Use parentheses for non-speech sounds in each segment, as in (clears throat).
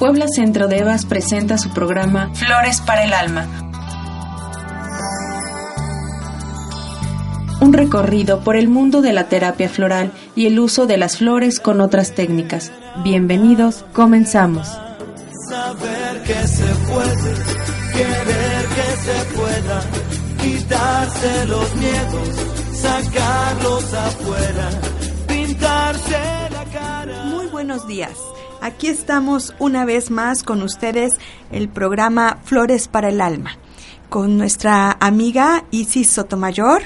Puebla Centro de Evas presenta su programa Flores para el Alma. Un recorrido por el mundo de la terapia floral y el uso de las flores con otras técnicas. Bienvenidos, comenzamos. Saber que se puede, querer que se pueda, quitarse los miedos, sacarlos afuera, pintarse la cara. Muy buenos días. Aquí estamos una vez más con ustedes el programa Flores para el Alma, con nuestra amiga Isis Sotomayor,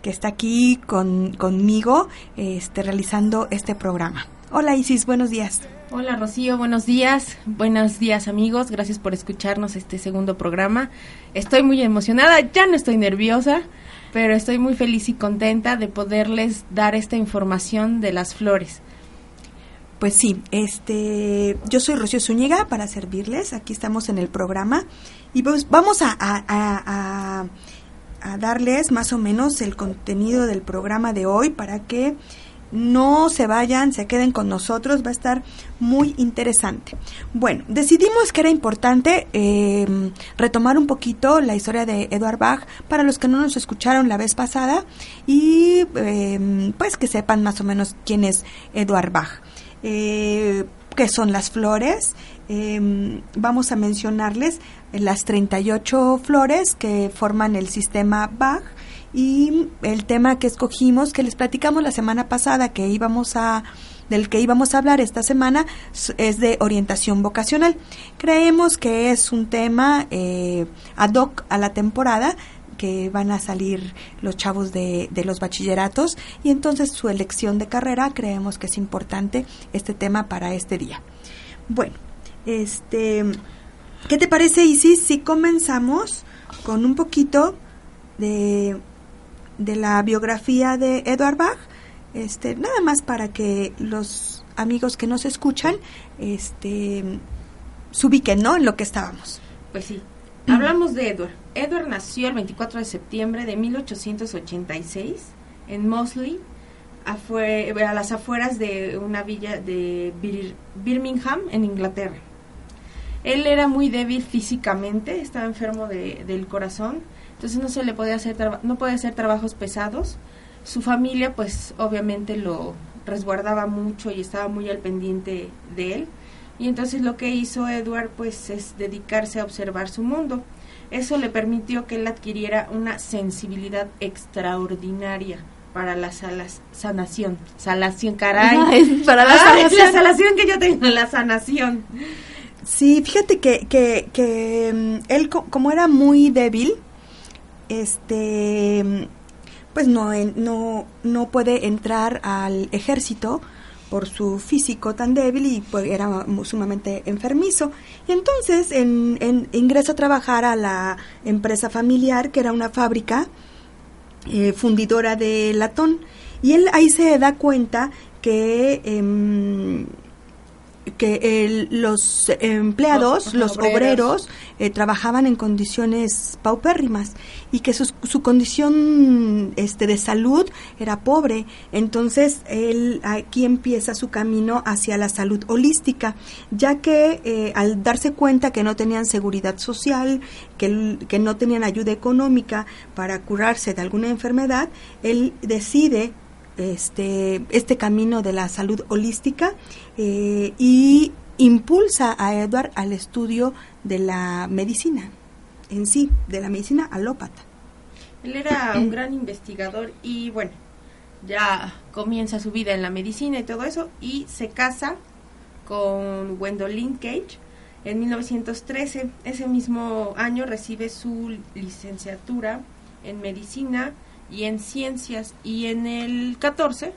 que está aquí con, conmigo este, realizando este programa. Hola Isis, buenos días. Hola Rocío, buenos días. Buenos días amigos, gracias por escucharnos este segundo programa. Estoy muy emocionada, ya no estoy nerviosa, pero estoy muy feliz y contenta de poderles dar esta información de las flores. Pues sí, este, yo soy Rocío Zúñiga para servirles. Aquí estamos en el programa y pues vamos a, a, a, a, darles más o menos el contenido del programa de hoy para que no se vayan, se queden con nosotros, va a estar muy interesante. Bueno, decidimos que era importante eh, retomar un poquito la historia de Edward Bach para los que no nos escucharon la vez pasada y eh, pues que sepan más o menos quién es Edward Bach eh, que son las flores. Eh, vamos a mencionarles las 38 flores que forman el sistema Bach y el tema que escogimos, que les platicamos la semana pasada, que íbamos a del que íbamos a hablar esta semana es de orientación vocacional. Creemos que es un tema eh, ad hoc a la temporada que van a salir los chavos de, de, los bachilleratos y entonces su elección de carrera creemos que es importante este tema para este día. Bueno, este, ¿qué te parece Isis si comenzamos con un poquito de, de la biografía de Edward Bach? Este, nada más para que los amigos que nos escuchan este, se ubiquen ¿no? en lo que estábamos. Pues sí, Hablamos de Edward. Edward nació el 24 de septiembre de 1886 en Mosley, a las afueras de una villa de Bir Birmingham, en Inglaterra. Él era muy débil físicamente, estaba enfermo de, del corazón, entonces no se le podía hacer no podía hacer trabajos pesados. Su familia, pues, obviamente lo resguardaba mucho y estaba muy al pendiente de él y entonces lo que hizo Edward pues es dedicarse a observar su mundo. Eso le permitió que él adquiriera una sensibilidad extraordinaria para la salas, sanación. Salación, caray. para la sanación. La sanación que yo tengo, la sanación. Sí, fíjate que, que, que mm, él como era muy débil, este pues no, no, no puede entrar al ejército por su físico tan débil y pues, era sumamente enfermizo. Y entonces en, en, ingresa a trabajar a la empresa familiar, que era una fábrica eh, fundidora de latón. Y él ahí se da cuenta que... Eh, que el, los empleados, los, los obreros, eh, trabajaban en condiciones paupérrimas y que su, su, condición este, de salud era pobre. Entonces, él aquí empieza su camino hacia la salud holística, ya que eh, al darse cuenta que no tenían seguridad social, que, que no tenían ayuda económica para curarse de alguna enfermedad, él decide este, este camino de la salud holística eh, y impulsa a Edward al estudio de la medicina en sí, de la medicina alópata. Él era un gran investigador y bueno, ya comienza su vida en la medicina y todo eso y se casa con Gwendolyn Cage en 1913. Ese mismo año recibe su licenciatura en medicina y en ciencias y en el 14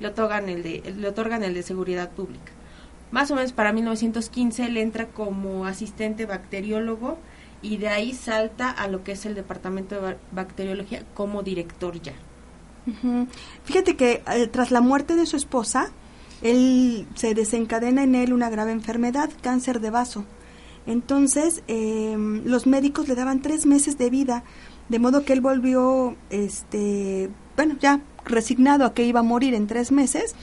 le otorgan el de, le otorgan el de seguridad pública. Más o menos para 1915 él entra como asistente bacteriólogo y de ahí salta a lo que es el departamento de bacteriología como director ya. Fíjate que eh, tras la muerte de su esposa, él se desencadena en él una grave enfermedad, cáncer de vaso. Entonces, em, los médicos le daban tres meses de vida, de modo que él volvió, este, bueno, ya resignado a que iba a morir en tres meses,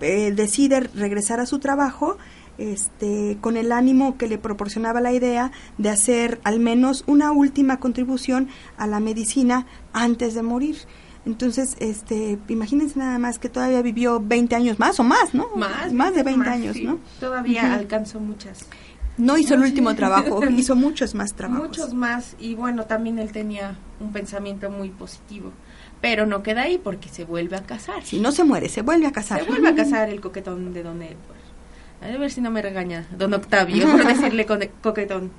eh, decide regresar a su trabajo, este, con el ánimo que le proporcionaba la idea de hacer al menos una última contribución a la medicina antes de morir. Entonces, este, imagínense nada más que todavía vivió 20 años más o más, ¿no? Más, más de 20 años, ¿no? Todavía alcanzó muchas. No hizo el último trabajo, (laughs) hizo muchos más trabajos. Muchos más y bueno, también él tenía un pensamiento muy positivo. Pero no queda ahí porque se vuelve a casar. Si no se muere, se vuelve a casar. Se vuelve a casar el coquetón de Don Edward. A ver si no me regaña Don Octavio por decirle coquetón.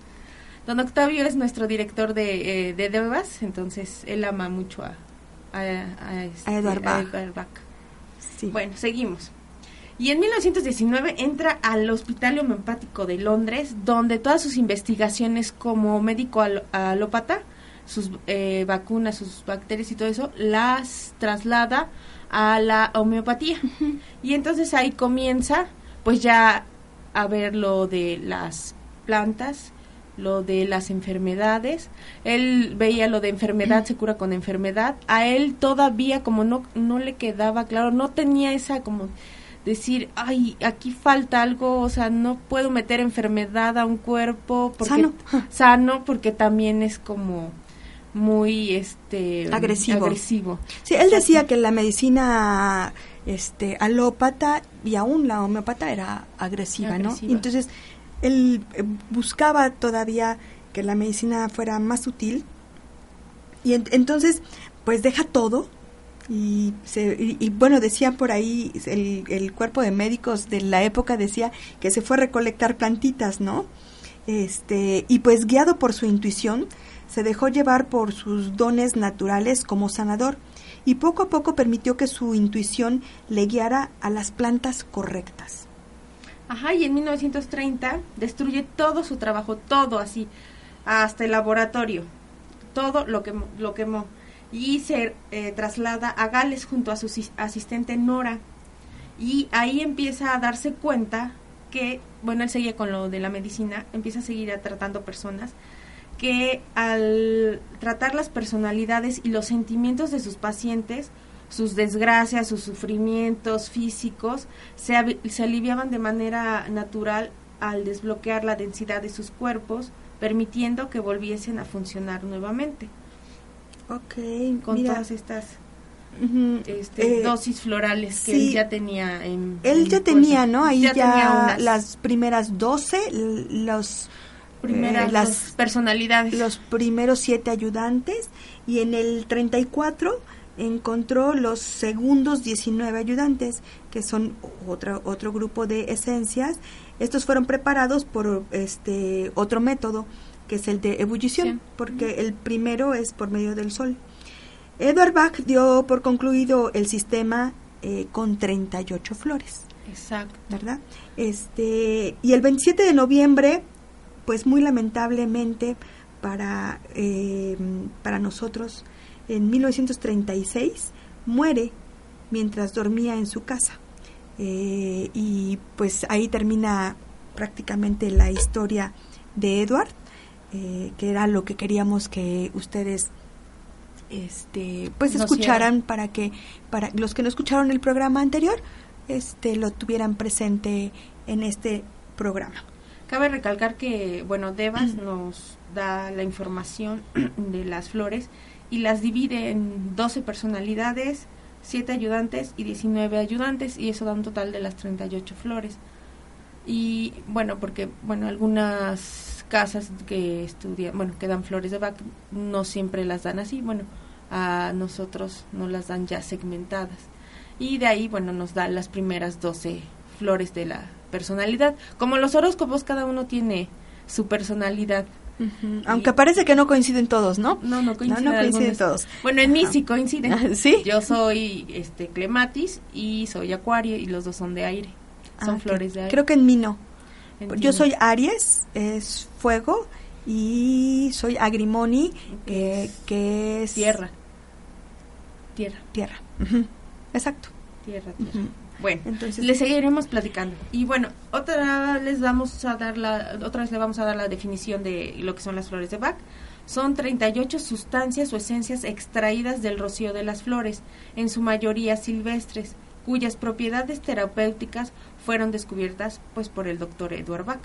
Don Octavio es nuestro director de, eh, de Devas, entonces él ama mucho a, a, este, Edward Bach. Bueno, seguimos. Y en 1919 entra al Hospital Homeopático de Londres, donde todas sus investigaciones como médico alópata, sus eh, vacunas, sus bacterias y todo eso, las traslada a la homeopatía. Y entonces ahí comienza, pues ya a ver lo de las plantas, lo de las enfermedades. Él veía lo de enfermedad, se cura con enfermedad. A él todavía como no, no le quedaba claro, no tenía esa como decir, ay, aquí falta algo, o sea, no puedo meter enfermedad a un cuerpo porque, sano. (laughs) sano porque también es como muy este agresivo. agresivo. Sí, él decía que la medicina este alópata y aún la homeopata era agresiva, ¿no? entonces él eh, buscaba todavía que la medicina fuera más sutil y entonces pues deja todo y, se, y, bueno decía por ahí el, el, cuerpo de médicos de la época decía que se fue a recolectar plantitas no este y pues guiado por su intuición se dejó llevar por sus dones naturales como sanador y poco a poco permitió que su intuición le guiara a las plantas correctas Ajá, y en 1930 destruye todo su trabajo, todo así, hasta el laboratorio. Todo lo, que, lo quemó. Y se eh, traslada a Gales junto a su asistente Nora. Y ahí empieza a darse cuenta que, bueno, él seguía con lo de la medicina, empieza a seguir tratando personas, que al tratar las personalidades y los sentimientos de sus pacientes, sus desgracias, sus sufrimientos físicos se, se aliviaban de manera natural al desbloquear la densidad de sus cuerpos, permitiendo que volviesen a funcionar nuevamente. Ok, con todas estas este, eh, dosis florales que él ya tenía en... Él ya tenía, ¿no? Ahí ya, las primeras 12, los... Primeras eh, las personalidades. Los primeros siete ayudantes y en el 34 encontró los segundos 19 ayudantes, que son otro, otro grupo de esencias. Estos fueron preparados por este otro método, que es el de ebullición, porque el primero es por medio del sol. Edward Bach dio por concluido el sistema eh, con 38 flores. Exacto. ¿Verdad? Este, y el 27 de noviembre, pues muy lamentablemente para, eh, para nosotros, en 1936 muere mientras dormía en su casa. Eh, y pues ahí termina prácticamente la historia de Edward, eh, que era lo que queríamos que ustedes este pues escucharan para que para los que no escucharon el programa anterior este lo tuvieran presente en este programa. Cabe recalcar que bueno, Devas nos da la información (clears throat) de las flores y las divide en 12 personalidades, 7 ayudantes y 19 ayudantes y eso da un total de las 38 flores. Y bueno, porque bueno, algunas casas que estudian, bueno, que dan flores de Bach no siempre las dan así, bueno, a nosotros nos las dan ya segmentadas. Y de ahí, bueno, nos da las primeras 12 flores de la personalidad. Como los horóscopos, cada uno tiene su personalidad. Aunque parece que no coinciden todos, ¿no? No, no coinciden, No, no todos. Bueno, en mí sí coinciden. Ah, ¿sí? Yo soy este Clematis y soy Acuario y los dos son de aire. Son Ah, flores que- de aire. Creo que en mí no. Entiendo. Yo soy Aries, es fuego, y soy Agrimoni, Que eh, es que es tierra. Tierra, Tierra. Exacto. tierra, tierra. Bueno, Entonces- le seguiremos platicando. Y bueno, otra les vamos a dar la otra vez le vamos a dar la definición de lo que son las flores de Bach. Son 38 sustancias o esencias extraídas del rocío de las flores, en su mayoría silvestres, cuyas propiedades terapéuticas fueron descubiertas pues por el doctor Edward Bach.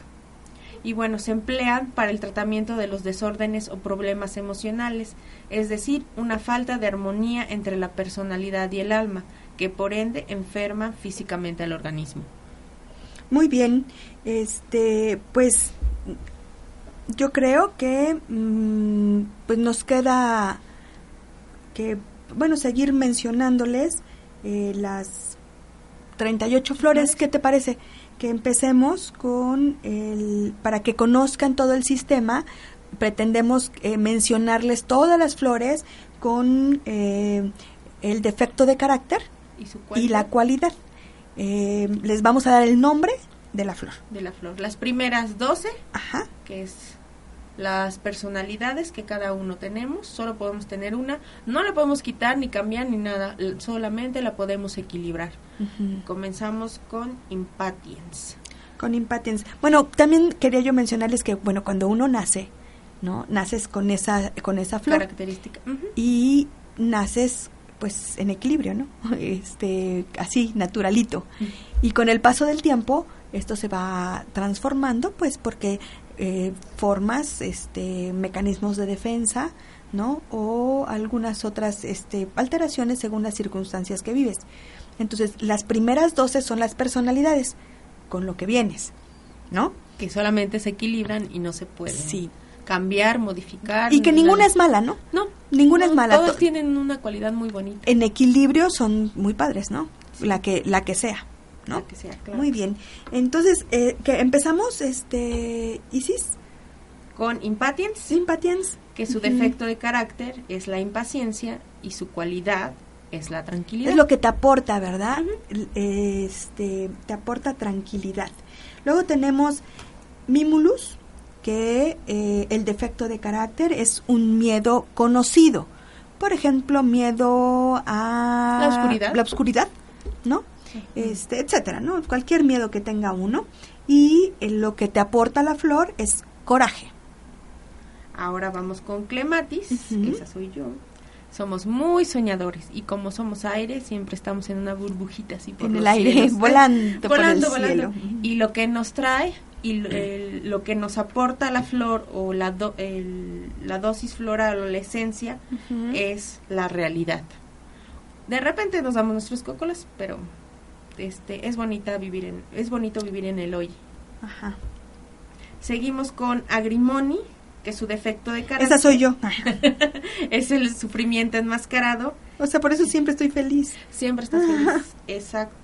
Y bueno, se emplean para el tratamiento de los desórdenes o problemas emocionales, es decir, una falta de armonía entre la personalidad y el alma, que por ende enferma físicamente al organismo. Muy bien. Este, pues yo creo que mm, pues nos queda que bueno, seguir mencionándoles eh, las 38 flores, ¿qué te parece? Que empecemos con el para que conozcan todo el sistema, pretendemos eh, mencionarles todas las flores con eh, el defecto de carácter Y su y la cualidad cualidad. Eh, les vamos a dar el nombre de la flor. de la flor. Las primeras 12, Ajá. que es las personalidades que cada uno tenemos, solo podemos tener una, no la podemos quitar ni cambiar ni nada, solamente la podemos equilibrar. Comenzamos con impatience. Con impatience. Bueno, también quería yo mencionarles que, bueno, cuando uno nace, ¿no? Naces con esa, con esa flor Característica. Y naces, pues, en equilibrio, ¿no? (laughs) Este, así, naturalito. Y con el paso del tiempo, esto se va transformando, pues, porque eh, formas, este, mecanismos de defensa, ¿no? O algunas otras, este, alteraciones según las circunstancias que vives. Entonces, las primeras 12 son las personalidades, con lo que vienes, ¿no? Que solamente se equilibran y no se pueden Sí. cambiar, modificar. Y que ni ninguna es mala, ¿no? No, ninguna es mala. Todos To- tienen una cualidad muy bonita. En equilibrio son muy padres, ¿no? La que la que sea, ¿no? Que sea, claro. Muy bien. Entonces, eh, que empezamos, este, Isis, Con impatience, Sympathians. que su defecto de carácter es la impaciencia y su cualidad es la tranquilidad. Es lo que te aporta, ¿verdad? Este, te aporta tranquilidad. Luego tenemos Mimulus, que eh, el defecto de carácter es un miedo conocido. Por ejemplo, miedo a La oscuridad. la oscuridad, ¿no? Este, etcétera, ¿no? Cualquier miedo que tenga uno. Y eh, lo que te aporta la flor es coraje. Ahora vamos con clematis, esa soy yo. Somos muy soñadores y como somos aire, siempre estamos en una burbujita así por En el aire, cielos. (laughs) volando por (laughs) el volando, volando. cielo. Y lo que nos trae y lo, (clears throat) el- lo que nos aporta la flor o la, do- el- la dosis floral o la esencia es la realidad. De repente nos damos nuestros cócolas, pero este es bonita vivir en es bonito vivir en el hoy. Ajá. Seguimos con agrimoni, que su defecto de carácter Esa soy yo. (laughs) es el sufrimiento enmascarado. O sea, por eso siempre estoy feliz. Siempre estás feliz. Exacto.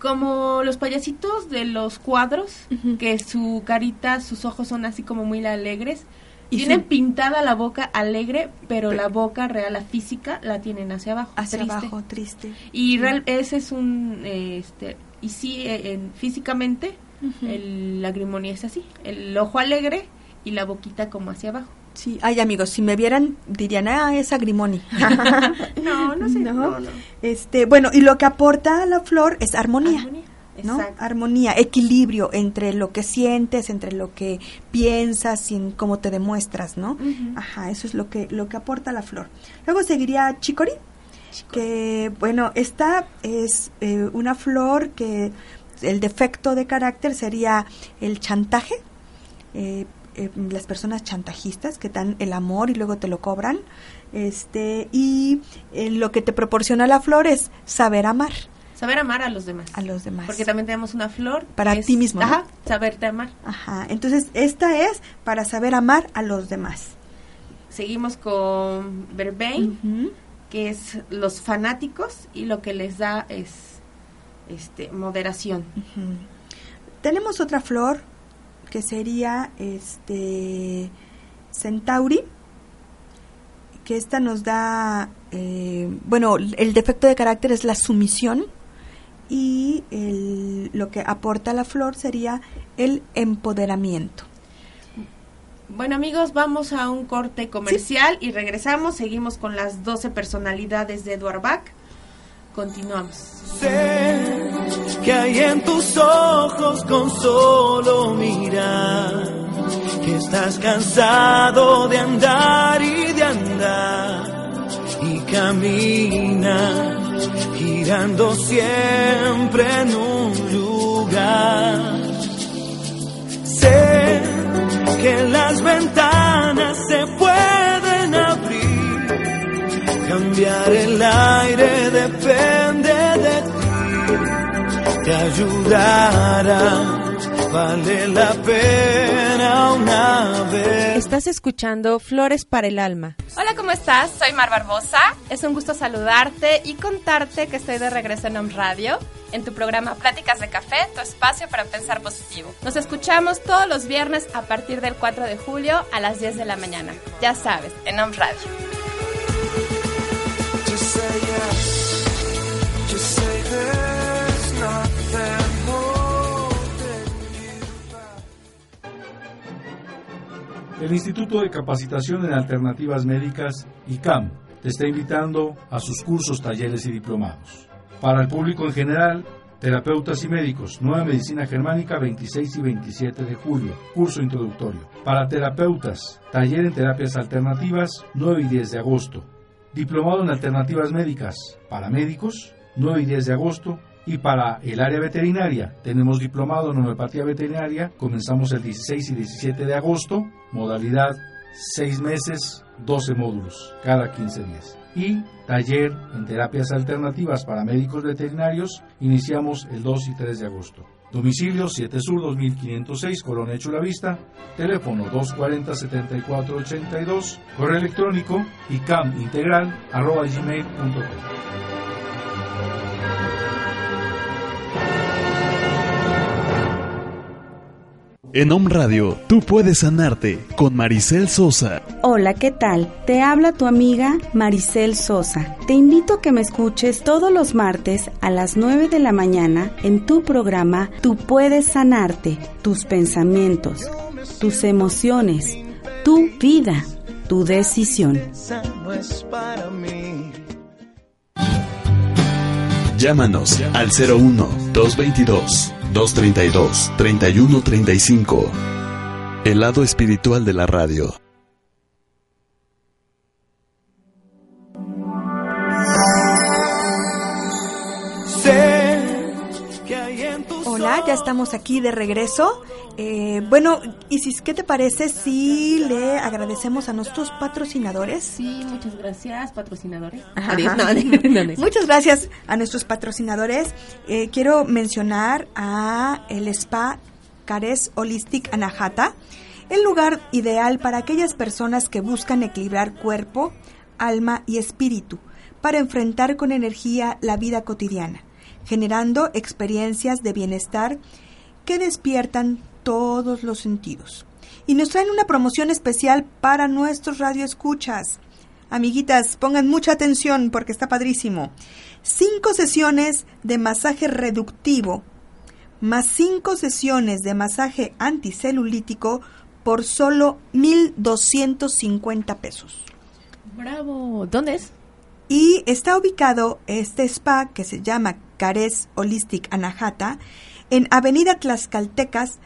Como los payasitos de los cuadros, que su carita, sus ojos son así como muy alegres. Y tienen pintada la boca alegre, pero Pe- la boca real, la física, la tienen hacia abajo. Hacia triste. abajo, triste. Y real, ese es un, eh, este, y sí, eh, en- físicamente, Ujú. el lagrimonia es así, el ojo alegre y la boquita como hacia abajo. Sí, ay amigos, si me vieran dirían, ah, es agrimoni. (laughs) No, no sé, (laughs) no, no. Este, bueno, y lo que aporta la flor es armonía, Armonía, ¿no? exacto. Armonía, equilibrio entre lo que sientes, entre lo que piensas y cómo te demuestras, ¿no? Ajá, eso es lo que lo que aporta la flor. Luego seguiría chicory, que bueno, esta es eh, una flor que el defecto de carácter sería el chantaje, eh, eh, las personas chantajistas que dan el amor y luego te lo cobran, este y eh, lo que te proporciona la flor es saber amar Saber amar a los demás. a los demás. Porque también tenemos una flor. Para ti mismo, ¿no? Ajá, saberte amar. Ajá, entonces esta es para saber amar a los demás. Seguimos con Verbein, que es los fanáticos y lo que les da es este moderación. Tenemos otra flor que sería este Centauri, que esta nos da, eh, bueno, el defecto de carácter es la sumisión y el, lo que aporta la flor sería el empoderamiento. Bueno amigos, vamos a un corte comercial y regresamos, seguimos con las 12 personalidades de Edward Bach. Continuamos. Sé que hay en tus ojos con solo mirar, que estás cansado de andar y de andar y camina girando siempre en un lugar. Sé que las ventanas se pueden abrir, cambiar el aire depende de ti, te ayudará. Vale la pena una vez. Estás escuchando Flores para el Alma. Hola, ¿cómo estás? Soy Mar Barbosa. Es un gusto saludarte y contarte que estoy de regreso en Om Radio, en tu programa Pláticas de Café, tu espacio para pensar positivo. Nos escuchamos todos los viernes a partir del 4 de julio a las 10 de la mañana. Ya sabes, en Om Radio. El Instituto de Capacitación en Alternativas Médicas, ICAM, te está invitando a sus cursos, talleres y diplomados. Para el público en general, terapeutas y médicos, Nueva Medicina Germánica 26 y 27 de julio, curso introductorio. Para terapeutas, taller en terapias alternativas 9 y 10 de agosto. Diplomado en Alternativas Médicas para médicos, 9 y 10 de agosto. Y para el área veterinaria, tenemos diplomado en homeopatía veterinaria, comenzamos el 16 y 17 de agosto, modalidad 6 meses, 12 módulos, cada 15 días. Y taller en terapias alternativas para médicos veterinarios, iniciamos el 2 y 3 de agosto. Domicilio 7 Sur 2506, Colonia Chulavista, teléfono 240-7482, correo electrónico icamintegral arroba En Om Radio, tú puedes sanarte con Maricel Sosa. Hola, ¿qué tal? Te habla tu amiga Maricel Sosa. Te invito a que me escuches todos los martes a las 9 de la mañana en tu programa Tú puedes sanarte, tus pensamientos, tus emociones, tu vida, tu decisión. Esa no es para mí. Llámanos al 01 222 232 3135. El lado espiritual de la radio. Ya estamos aquí de regreso. Eh, bueno, Isis, ¿qué te parece si le agradecemos a nuestros patrocinadores? Sí, muchas gracias, patrocinadores. Ajá. Adiós. No, no, no, no. Muchas gracias a nuestros patrocinadores. Eh, quiero mencionar a el spa Cares Holistic Anahata, el lugar ideal para aquellas personas que buscan equilibrar cuerpo, alma y espíritu para enfrentar con energía la vida cotidiana, generando experiencias de bienestar que despiertan todos los sentidos. Y nos traen una promoción especial para nuestros radioescuchas. Amiguitas, pongan mucha atención porque está padrísimo. Cinco sesiones de masaje reductivo más cinco sesiones de masaje anticelulítico por solo 1.250 pesos. Bravo. ¿Dónde es? Y está ubicado este spa que se llama Cares Holistic Anahata en Avenida Tlaxcaltecas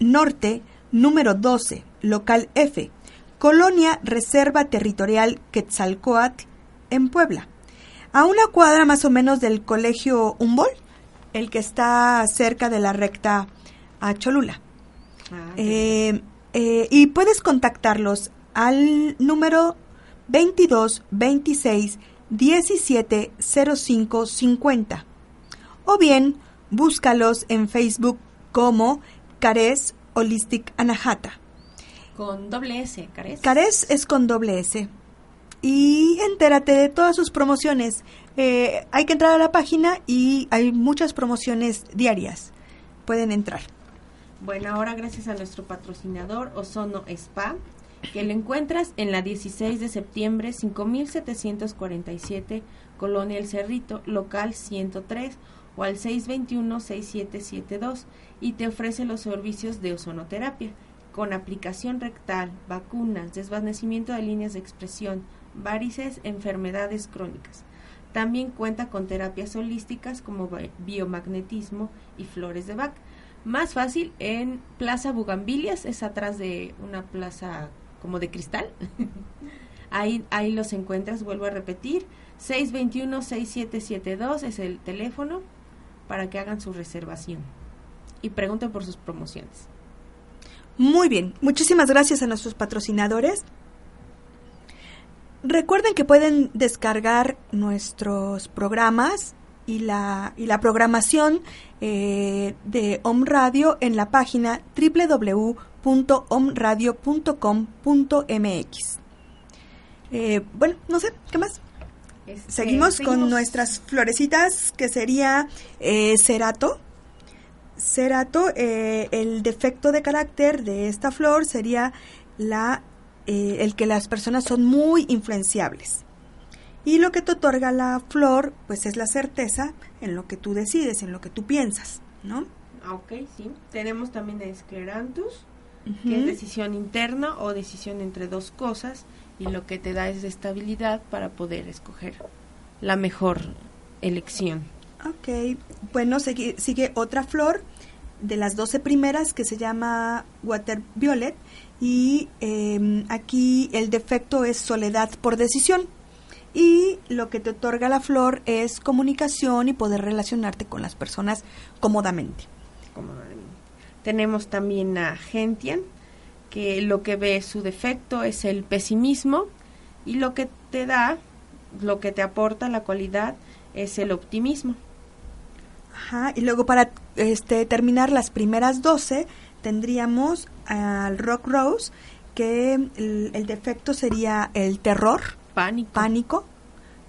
Norte, número 12, local F, Colonia Reserva Territorial Quetzalcoatl, en Puebla. A una cuadra más o menos del Colegio Humboldt, el que está cerca de la recta a Cholula. Eh, eh, y puedes contactarlos al número 22 26 17 05 50 o bien búscalos en Facebook como Cares Holistic Anahata. Con doble S, Cares. Cares es con doble S. Y entérate de todas sus promociones. Eh, hay que entrar a la página y hay muchas promociones diarias. Pueden entrar. Bueno, ahora gracias a nuestro patrocinador Ozono Spa. que lo encuentras en la 16 de septiembre 5747 Colonia El Cerrito, local 103 o al 621-6772 y te ofrece los servicios de ozonoterapia con aplicación rectal, vacunas, desvanecimiento de líneas de expresión, varices, enfermedades crónicas. También cuenta con terapias holísticas como bi- biomagnetismo y flores de Bach. Más fácil en Plaza Bugambilias, es atrás de una plaza como de cristal. (laughs) ahí, ahí los encuentras, vuelvo a repetir. 621-6772 es el teléfono para que hagan su reservación y pregunten por sus promociones. Muy bien, muchísimas gracias a nuestros patrocinadores. Recuerden que pueden descargar nuestros programas y la, y la programación eh, de Om Radio en la página www.omradio.com.mx. Eh, bueno, no sé, ¿qué más? Este, Seguimos con nuestras florecitas, que sería eh, cerato. Cerato, eh, el defecto de carácter de esta flor sería la, eh, el que las personas son muy influenciables. Y lo que te otorga la flor, pues es la certeza en lo que tú decides, en lo que tú piensas, ¿no? Ah, ok, sí. Tenemos también a Escleranthus, que es decisión interna o decisión entre dos cosas y lo que te da es estabilidad para poder escoger la mejor elección. Ok, bueno, sigue, sigue otra flor de las 12 primeras que se llama Water Violet y eh, aquí el defecto es soledad por decisión y lo que te otorga la flor es comunicación y poder relacionarte con las personas cómodamente. Tenemos también a Gentian, que lo que ve su defecto es el pesimismo y lo que te da, lo que te aporta la cualidad es el optimismo. Ajá, y luego para este, terminar las primeras 12 tendríamos al Rock Rose que el, el defecto sería el terror, Pánico. pánico,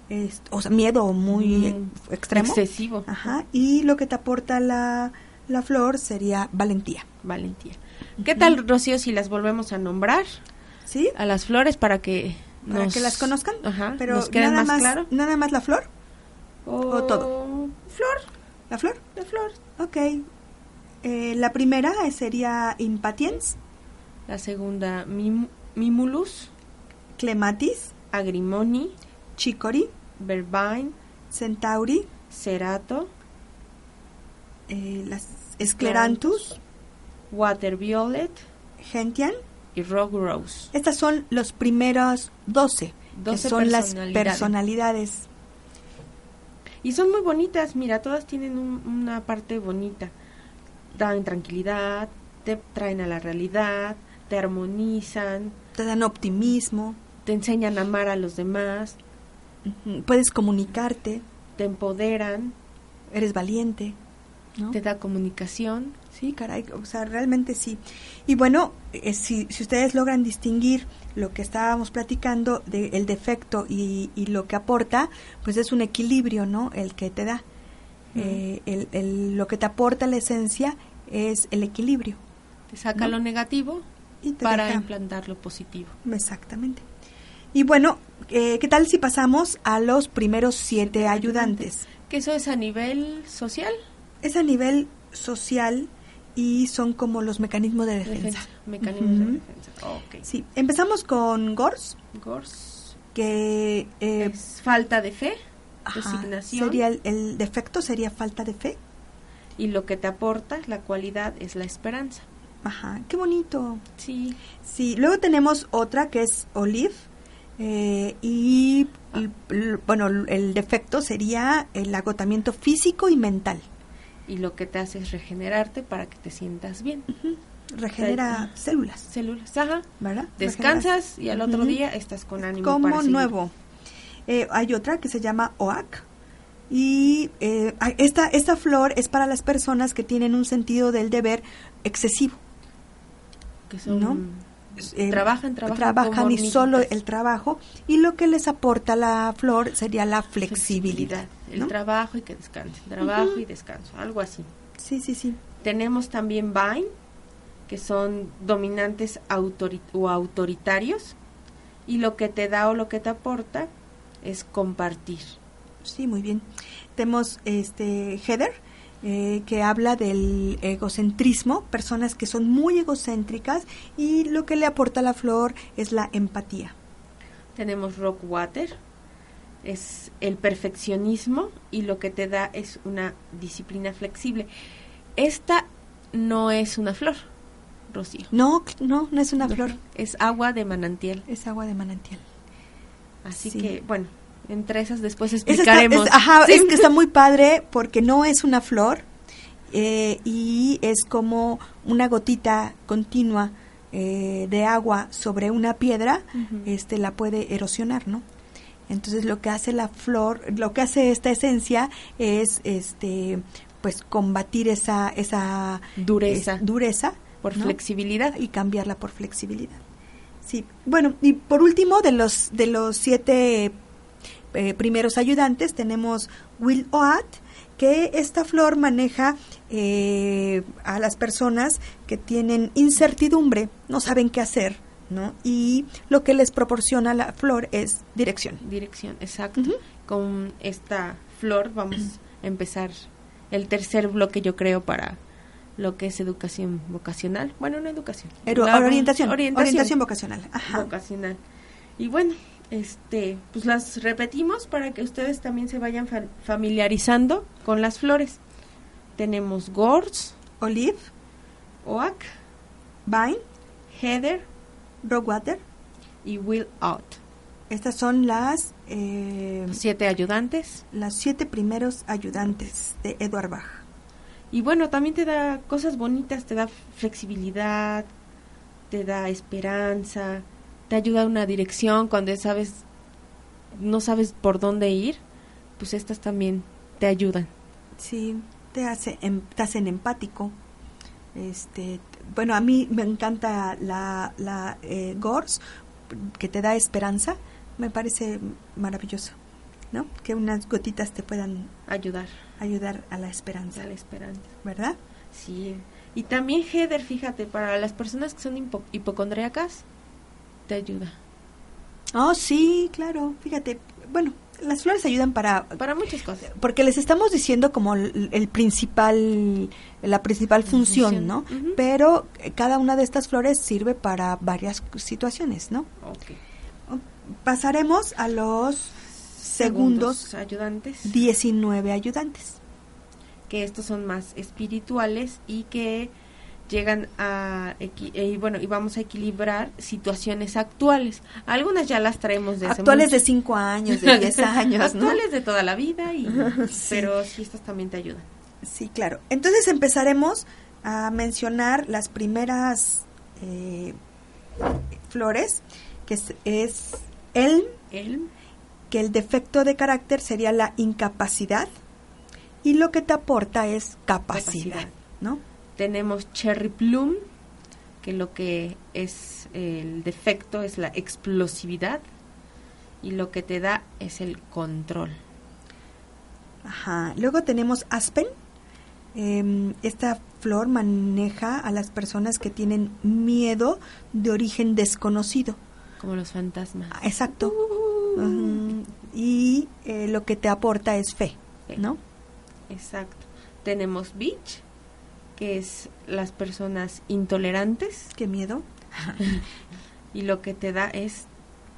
es- o sea, miedo muy Mm, extremo. Excesivo. Ajá, y lo que te aporta la, la flor sería valentía. Valentía. ¿Qué tal, Rocío, si las volvemos a nombrar ¿Sí? a las flores para que Para nos- que las conozcan. Ajá, Pero nos nada más, más, claro? nada más la flor, O, o todo? Flor, la flor. de flor. Ok. Eh, la primera sería impatiens, La segunda, mim- Mimulus, clematis, Agrimoni, chicory, Verbine, centauri, Cerato, eh, las escleranthus, Water Violet gentian. y Rock Rose. Estas son los primeros 12, que 12 son las personalidades. Y son muy bonitas, mira, todas tienen un- una parte bonita. Dan tranquilidad, te traen a la realidad, te armonizan, Te dan optimismo, te enseñan a amar a los demás, puedes comunicarte, te empoderan, eres valiente, ¿no? te da comunicación. Sí, caray, o sea, realmente sí. Y bueno, eh, si, si ustedes logran distinguir lo que estábamos platicando del defecto y, y lo que aporta, pues es un equilibrio, ¿no? El que te da. Eh, el, el- lo que te aporta la esencia es el equilibrio. Te saca ¿No? lo negativo Y te para deja- implantar lo positivo. Exactamente. Y bueno, eh, ¿qué tal si pasamos a los primeros siete ayudantes? Que eso es a nivel social. Es a nivel social y son como los mecanismos de defensa. Defensa, mecanismos de Ujú. defensa. Ok. Sí, empezamos con Gors, Gors. que eh, es falta de fe, ajá, resignación. sería el, el defecto sería falta de fe. Y lo que te aporta, la cualidad, es la esperanza. Ajá, qué bonito. Sí. Sí, luego tenemos otra que es Olive eh, y l- bueno, el defecto sería el agotamiento físico y mental. Y lo que te hace es regenerarte para que te sientas bien. Regenera células, Células, ajá. ¿verdad? Descansas y al otro día estás con ánimo como para nuevo. Eh, hay otra que se llama OAC y eh, esta, esta flor es para las personas que tienen un sentido del deber excesivo. Que son, ¿no? Eh, trabajan, trabajan. trabajan y solo el trabajo y lo que les aporta la flor sería la flexibilidad. El ¿no? trabajo y que descansen. Trabajo y descanso. Algo así. Sí, sí, sí. Tenemos también Vine, que son dominantes autori- o autoritarios y lo que te da o lo que te aporta es compartir. Sí, muy bien. Tenemos este Heather, eh, que habla del egocentrismo, personas que son muy egocéntricas y lo que le aporta la flor es la empatía. Tenemos Rockwater, es el perfeccionismo y lo que te da es una disciplina flexible. Esta no es una flor, Rocío. No, no, no es una flor, Es agua de manantial. es agua de manantial. Así Sí. que, bueno, entre esas después está- explicaremos. es, ajá, Sí. es que está muy padre porque no es una flor eh, y es como una gotita continua eh, de agua sobre una piedra, este la puede erosionar, ¿no? Entonces lo que hace la flor, lo que hace esta esencia es este pues combatir esa esa Dureza. dureza por ¿no? flexibilidad. y cambiarla por flexibilidad. Sí, bueno, y por último, de los, de los siete eh, primeros ayudantes, tenemos Will Oat, que esta flor maneja eh, a las personas que tienen incertidumbre, no saben qué hacer, ¿no? Y lo que les proporciona la flor es dirección. Dirección, exacto. Con esta flor vamos a empezar el tercer bloque, yo creo, para lo que es educación vocacional. Bueno, no educación. Ero- la- orientación, orientación, orientación vocacional. Ajá. vocacional. Y bueno, este, pues las repetimos para que ustedes también se vayan fa- familiarizando con las flores. Tenemos Gorse, Olive, Oak, Vine, Heather Rockwater. y Will Out. Estas son las, eh, Siete ayudantes. las siete primeros ayudantes de Edward Bach. Y bueno, también te da cosas bonitas, te da flexibilidad, te da esperanza, te ayuda una dirección cuando sabes no sabes por dónde ir, pues estas también te ayudan. Sí, te hace em- te hacen empático. Este, bueno, a mí me encanta la la eh, Gors que te da esperanza, me parece maravilloso, ¿no? Que unas gotitas te puedan Ayudar ayudar a la esperanza, a la esperanza. ¿verdad? Sí. Y también Heather, fíjate, para las personas que son hipo- hipocondríacas, te ayuda. Oh, sí, claro, fíjate, bueno, las flores ayudan para Para muchas cosas. porque les estamos diciendo como el, el principal la principal función, función, ¿no? Pero eh, cada una de estas flores sirve para varias situaciones, ¿no? Ok. Pasaremos a los segundos ayudantes. 19 ayudantes. que estos son más espirituales y que llegan a eh, y bueno y vamos a equilibrar situaciones actuales algunas ya las traemos de Actuales de mucho. 5 años, de (laughs) 10 años, ¿no? actuales de toda la vida y (laughs) Sí. pero sí estas también te ayudan Sí, claro. Entonces empezaremos a mencionar las primeras eh, flores, que es, es el el que el defecto de carácter sería la incapacidad y lo que te aporta es capacidad, Capacidad. ¿no? Tenemos cherry plum que lo que es el defecto es la explosividad y lo que te da es el control Ajá. Luego tenemos aspen. Em, esta flor maneja a las personas que tienen miedo de origen desconocido. como los fantasmas Ah, Exacto. Ujú. Y eh, lo que te aporta es fe, Fe. ¿no? Exacto. Tenemos beach, que es las personas intolerantes Qué miedo. (laughs) y lo que te da es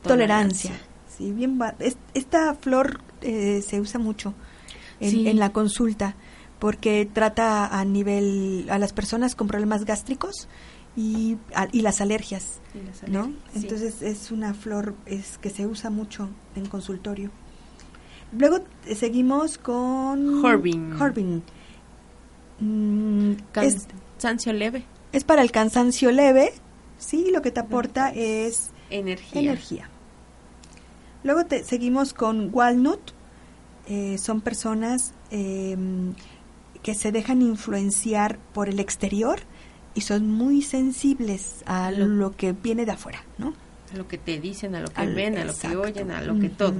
Tolerancia. Sí, bien. va- es- esta flor eh, se usa mucho en, Sí. en la consulta porque trata a nivel a las personas con problemas gástricos y, a- y las alergias, Y las ¿no? sí. Entonces es una flor es que se usa mucho en consultorio. Luego eh, seguimos con Horbin. Horbin. Mm, es, Cansancio leve, es para el cansancio leve, sí, lo que te aporta es energía. energía. Luego te, seguimos con Walnut. Eh, son personas em, que se dejan influenciar por el exterior y son muy sensibles a Lo- lo, que viene de afuera, ¿no? A lo que te dicen, a lo que Al- ven, a lo que oyen, a lo que todo.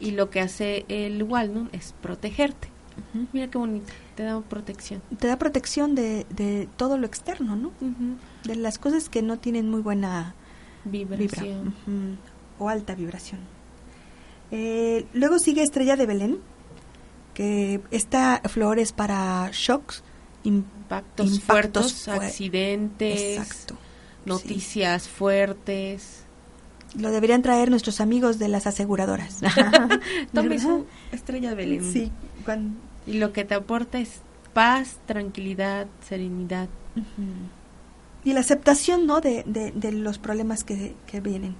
Y lo que hace el walnut es protegerte. Mira qué bonito, te da protección. Te da protección de, de todo lo externo, ¿no? De las cosas que no tienen muy buena vibra Vibración. o alta vibración. Eh, luego sigue Estrella de Belén, que esta flor es para shocks, im- Impactos, Impactos fuertes, fue- accidentes, Exacto. noticias fuertes. Lo deberían traer nuestros amigos de las aseguradoras. (laughs) Estrella de Belén. Sí, cuan- Y lo que te aporta es paz, tranquilidad, serenidad. Y la aceptación, ¿no? De, de, de los problemas que, que vienen.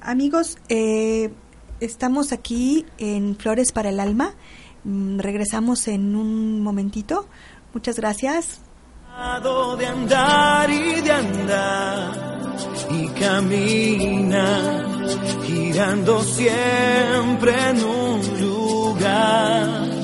Amigos, eh, estamos aquí en Flores para el Alma. Mm, regresamos en un momentito. Muchas gracias. de andar y de andar y camina girando siempre en un lugar.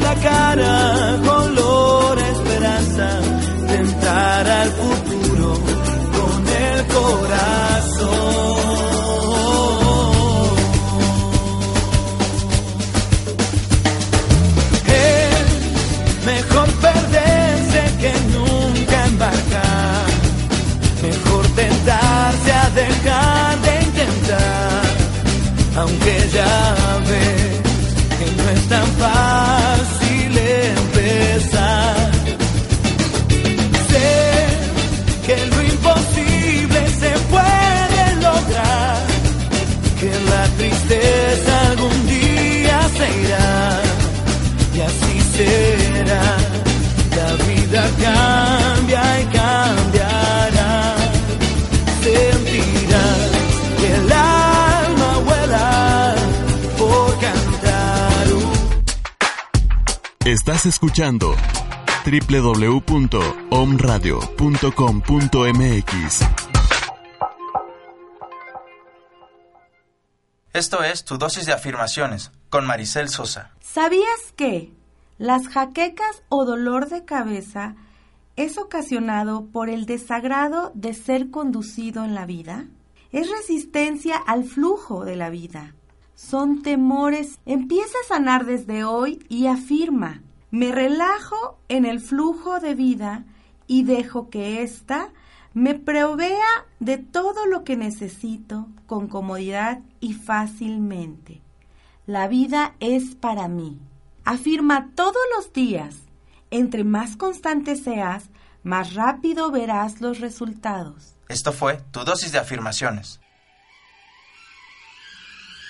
la cara, color esperanza, tentar al futuro con el corazón. Es cambia y cambiará. Sentirás que el alma vuela por cantar. Estás escuchando www.omradio.com.mx. Esto es Tu dosis de afirmaciones con Maricel Sosa. ¿Sabías que las jaquecas o dolor de cabeza es ocasionado por el desagrado de ser conducido en la vida? Es resistencia al flujo de la vida. Son temores. Empieza a sanar desde hoy y afirma, me relajo en el flujo de vida y dejo que ésta me provea de todo lo que necesito con comodidad y fácilmente. La vida es para mí. Afirma todos los días. Entre más constante seas, más rápido verás los resultados. Esto fue Tu dosis de afirmaciones.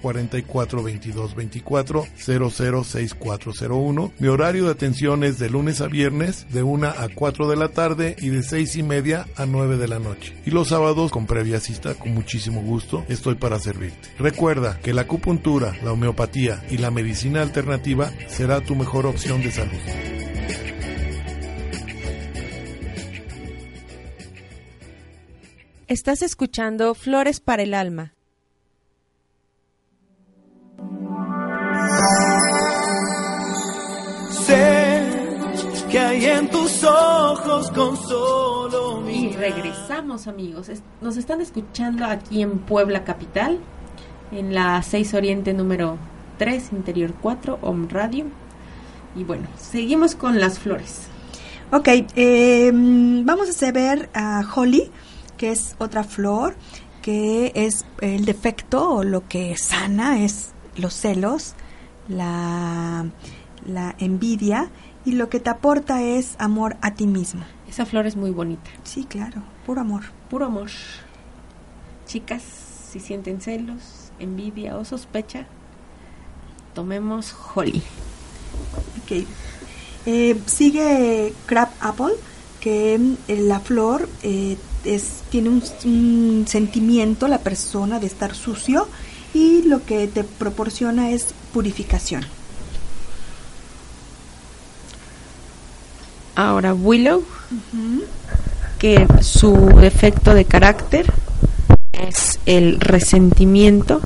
44 22 24 006401. Mi horario de atención es de lunes a viernes de 1 a 4 de la tarde y de 6 y media a 9 de la noche. Y los sábados con previa cita, con muchísimo gusto, estoy para servirte. Recuerda que la acupuntura, la homeopatía y la medicina alternativa será tu mejor opción de salud. Estás escuchando Flores para el Alma. Sé que hay en tus ojos con solo Y mirar. regresamos, amigos. Nos están escuchando aquí en Puebla Capital, en la 6 Oriente número 3, Interior 4, Om Radio. Y bueno, seguimos con las flores. Ok, eh, vamos a ver a Holly, que es otra flor, que es el defecto o lo que sana es los celos, la, la envidia y lo que te aporta es amor a ti mismo. Esa flor es muy bonita. Sí, claro, puro amor. Puro amor. Chicas, si sienten celos, envidia o sospecha, tomemos Holly. Ok. Eh, sigue Crab Apple, que eh, la flor eh, es, tiene un, un sentimiento, la persona, de estar sucio y lo que te proporciona es purificación. Ahora Willow, que su defecto de carácter es el resentimiento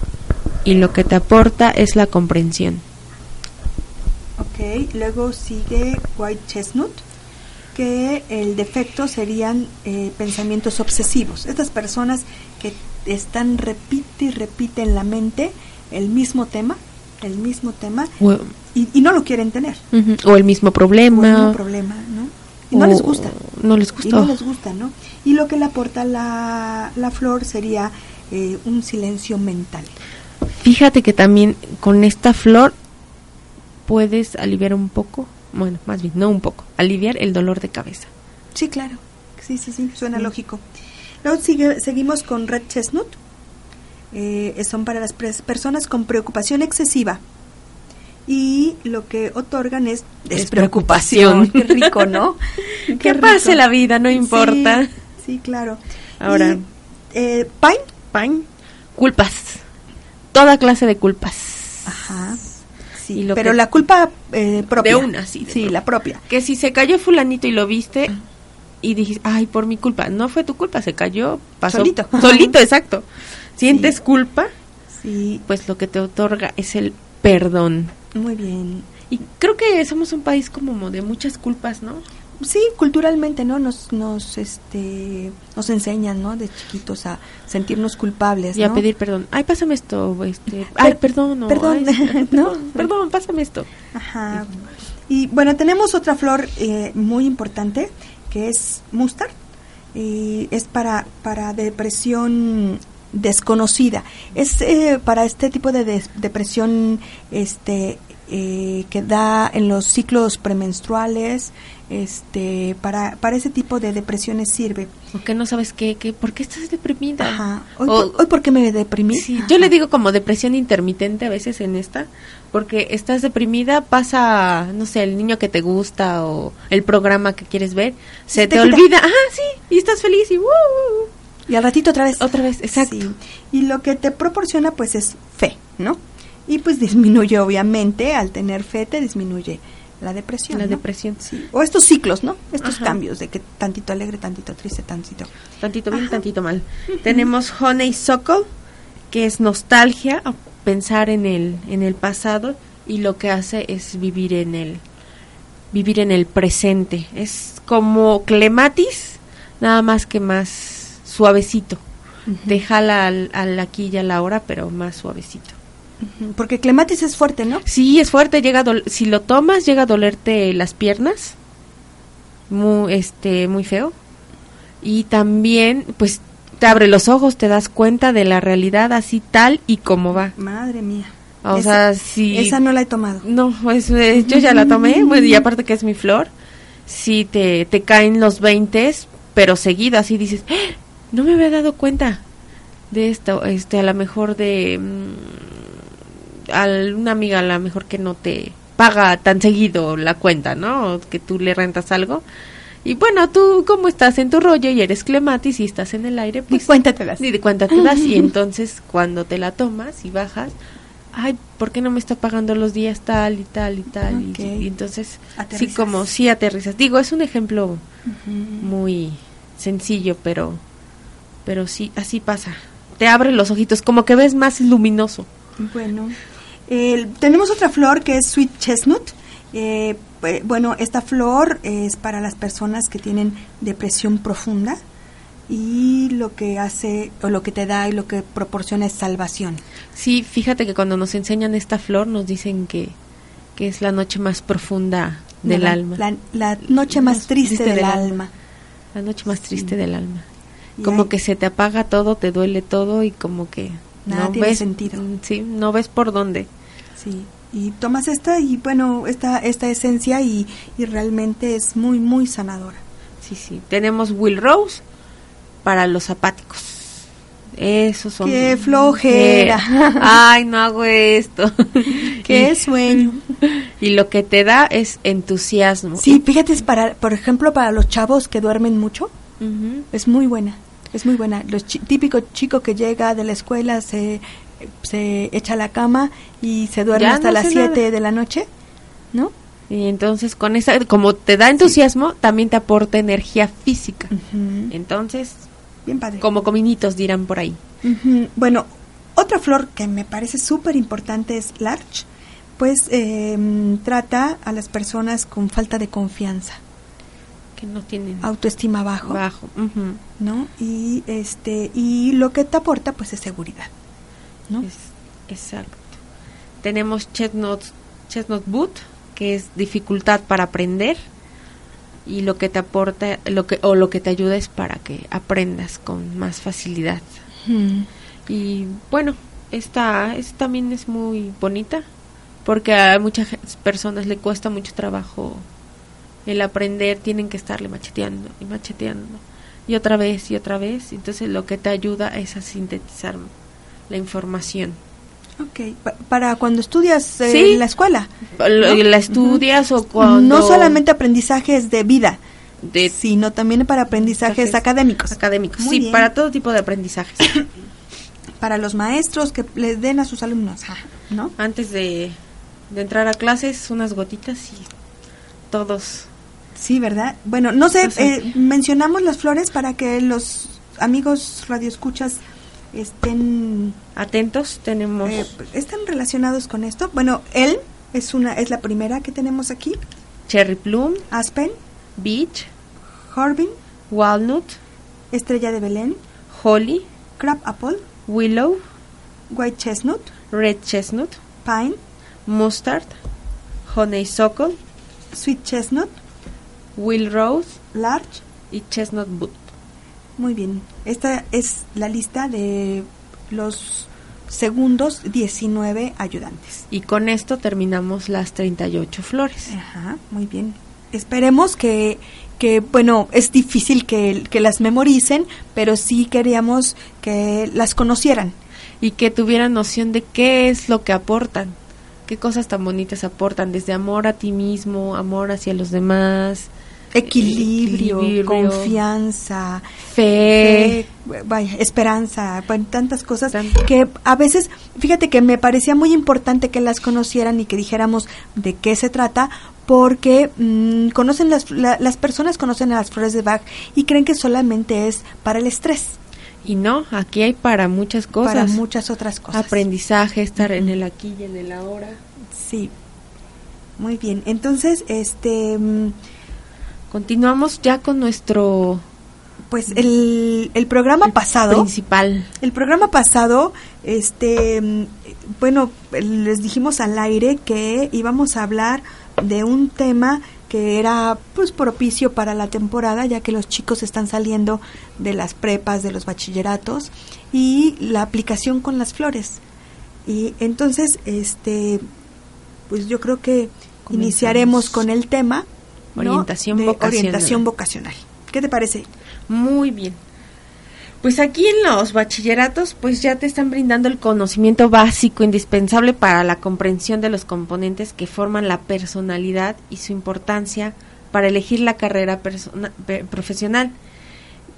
y lo que te aporta es la comprensión. Ok, luego sigue White Chestnut, que el defecto serían eh, pensamientos obsesivos. Estas personas que están repite y repite en la mente el mismo tema, el mismo tema, y, y no lo quieren tener. o el mismo problema. O el mismo problema, ¿no? Y no o les gusta. No les Y gusta. no les gusta, ¿no? Y lo que le aporta la, la flor sería eh, un silencio mental. Fíjate que también con esta flor puedes aliviar un poco, bueno, más bien, no un poco, aliviar el dolor de cabeza. Sí, claro. Sí, sí, sí, suena lógico. Luego sigue, seguimos con Red Chestnut. Eh, son para las personas con preocupación excesiva. Y lo que otorgan es Despreocupación. (laughs) Qué rico, ¿no? (laughs) Qué Que rico. pase la vida, no importa. Sí, sí, claro. Ahora, Y, eh, Pine. Pine, culpas. Toda clase de culpas. Ajá. Sí, Y lo pero que- la culpa eh, propia. De una, sí, de Sí, propia. la propia. Que si se cayó fulanito y lo viste y dijiste, ay, por mi culpa. No fue tu culpa, se cayó, pasó. Solito. (laughs) Solito, exacto. Sientes culpa, Sí, pues lo que te otorga es el perdón. Muy bien. Y creo que somos un país como de muchas culpas, ¿no? Sí, culturalmente, ¿no? Nos, nos, este, nos enseñan, ¿no? De chiquitos a sentirnos culpables, Y a pedir perdón. Ay, pásame esto, este. Ay, perdón, no, perdón, ay, (laughs) ¿no? perdón, perdón, pásame esto. Ajá. Y bueno, tenemos otra flor eh, muy importante que es mustard. Y es para, para depresión desconocida. Es eh, para este tipo de depresión este, eh, que da en los ciclos premenstruales. Este, para, para ese tipo de depresiones sirve. ¿Por qué no sabes qué, qué? ¿Por qué estás deprimida? Ajá. Hoy, O- por, hoy ¿por qué me deprimí? Sí, yo le digo como depresión intermitente a veces en esta, porque estás deprimida, pasa, no sé, el niño que te gusta o el programa que quieres ver, se te, olvida, ah, sí, y estás feliz y ¡uh! Y al ratito otra vez. otra vez, exacto. Sí. Y lo que te proporciona pues es fe, ¿no? Y pues (laughs) disminuye obviamente, al tener fe te disminuye la depresión. La ¿no? depresión. Sí. O estos ciclos, ¿no? Estos Ajá. cambios de que tantito alegre, tantito triste, tantito. Tantito bien, tantito mal. Tenemos Honeysuckle, que es nostalgia, pensar en el, en el pasado y lo que hace es vivir en el vivir en el presente. Es como clematis, nada más que más suavecito. Te jala al, al aquí y a la hora, pero más suavecito. Porque clematis es fuerte, ¿no? Sí, es fuerte, llega a si lo tomas llega a dolerte las piernas. Muy este muy feo. Y también pues te abre los ojos, te das cuenta de la realidad así tal y como va. Madre mía. O Esa- sea, si Esa no la he tomado. no, pues eh, yo ya la tomé, bueno, (laughs) y aparte que es mi flor, sí te, te caen los 20, pero seguido, así dices, "¡Ah! No me había dado cuenta de esto, este, a lo mejor de mm, a una amiga a lo mejor que no te paga tan seguido la cuenta, ¿no? O que tú le rentas algo. Y bueno, tú como estás en tu rollo y eres clematis y estás en el aire, Ni pues cuenta te das. ni de cuenta te das y (laughs) entonces cuando te la tomas y bajas, ay, ¿por qué no me está pagando los días tal y tal y tal? Y-. Y, entonces, sí, Aterrizas. como sí aterrizas. Digo, es un ejemplo muy sencillo, pero, pero sí, así pasa. Te abre los ojitos, como que ves más luminoso. Bueno, tenemos otra flor que es Sweet Chestnut. Eh, bueno, esta flor es para las personas que tienen depresión profunda y lo que hace o lo que te da y lo que proporciona es salvación. Sí, fíjate que cuando nos enseñan esta flor nos dicen que, que es la noche más profunda del alma. La, la noche más triste, del, alma. La noche más triste Sí. del alma. Y Como hay- que se te apaga todo, te duele todo y como que Nada no tiene ves sentido. Sí, no ves por dónde. Sí. y tomas esta y bueno, esta, esta esencia y, y realmente es muy, muy sanadora. Sí, sí. Tenemos Will Rose para los apáticos. Esos son. ¡Qué flojera! (laughs) Ay, no hago esto. (laughs) ¡Qué sueño! (laughs) Y lo que te da es entusiasmo. Sí, fíjate, es para, por ejemplo, para los chavos que duermen mucho, es muy buena. Es muy buena. Los chi- típico chico que llega de la escuela, se, se echa a la cama y se duerme Ya hasta no las hace 7 nada. de la noche, ¿no? Y entonces con esa, como te da entusiasmo, también te aporta energía física. Entonces, Bien padre. como cominitos dirán por ahí. Bueno, otra flor que me parece súper importante es Larch, pues eh, trata a las personas con falta de confianza, Que no tienen autoestima bajo, bajo. ¿no? Y este y lo que te aporta pues es seguridad, ¿no? Es- exacto. Tenemos Chestnut, Chestnut Boot, que es dificultad para aprender. Y lo que te aporta, lo que, o lo que te ayuda es para que aprendas con más facilidad. Y bueno, esta, esta también es muy bonita porque a muchas personas le cuesta mucho trabajo el aprender, tienen que estarle macheteando y macheteando y otra vez y otra vez. Entonces lo que te ayuda es a sintetizar la información. Ok, pa- para cuando estudias eh, Sí. la escuela. Lo- ¿no? La estudias o cuando... No solamente aprendizajes de vida, de sino también para aprendizajes académicos. académicos. Muy sí, bien. para todo tipo de aprendizajes. (coughs) Para los maestros que les den a sus alumnos, ah, ¿no? Antes de, de entrar a clases, unas gotitas y todos Sí, ¿verdad? Bueno, no sé, eh, mencionamos las flores para que los amigos radioescuchas estén atentos. Tenemos eh, están relacionados con esto. Bueno, él es una es la primera que tenemos aquí. Cherry Plum, Aspen, Beach, Harbin, Walnut, Estrella de Belén, Holly, Crab Apple, Willow, White Chestnut, Red Chestnut, Pine, Mustard, Honeysuckle, Sweet Chestnut, Will Rose Larch. y Chestnut Boot. Muy bien. Esta es la lista de los segundos 19 ayudantes. Y con esto terminamos las 38 flores. Ajá, muy bien. Esperemos que, que bueno, es difícil que, que las memoricen, pero sí queríamos que las conocieran. Y que tuvieran noción de qué es lo que aportan. Qué cosas tan bonitas aportan. Desde amor a ti mismo, amor hacia los demás. Equilibrio, Equilibrio. confianza, Fe. fe, vaya, esperanza, bueno, tantas cosas que a veces, fíjate que me parecía muy importante que las conocieran y que dijéramos de qué se trata, porque mm, conocen las, la- las personas conocen a las flores de Bach y creen que solamente es para el estrés, Y no, aquí hay para muchas cosas. para muchas otras cosas. Aprendizaje, estar en el aquí y en el ahora. Sí. Muy bien. Entonces, este mm, Continuamos ya con nuestro pues el, el programa pasado principal. El programa pasado, este, bueno, les dijimos al aire que íbamos a hablar de un tema que era pues propicio para la temporada, ya que los chicos están saliendo de las prepas, de los bachilleratos y la aplicación con las flores. Y entonces, este, pues yo creo que Comenzamos. iniciaremos con el tema ¿no? Orientación de vocacional. orientación vocacional. ¿Qué te parece? Muy bien. Pues aquí en los bachilleratos, pues ya te están brindando el conocimiento básico indispensable para la comprensión de los componentes que forman la personalidad y su importancia para elegir la carrera persona- pe- profesional.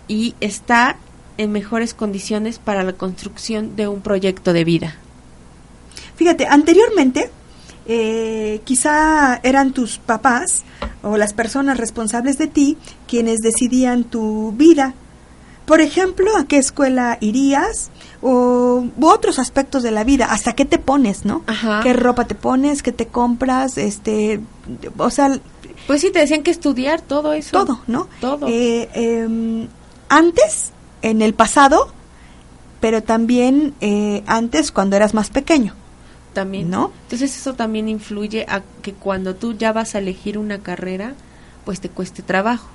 Y está en mejores condiciones para la construcción de un proyecto de vida. Fíjate, anteriormente eh, quizá eran tus papás o las personas responsables de ti quienes decidían tu vida. Por ejemplo, a qué escuela irías o u otros aspectos de la vida, hasta qué te pones, ¿no? Ajá. ¿Qué ropa te pones? ¿Qué te compras? Este, o sea, Pues sí, te decían que estudiar todo eso. todo, ¿no? Todo. Eh, em, antes, en el pasado, pero también eh, antes cuando eras más pequeño. También. ¿No? Entonces eso también influye a que cuando tú ya vas a elegir una carrera, pues te cueste trabajo.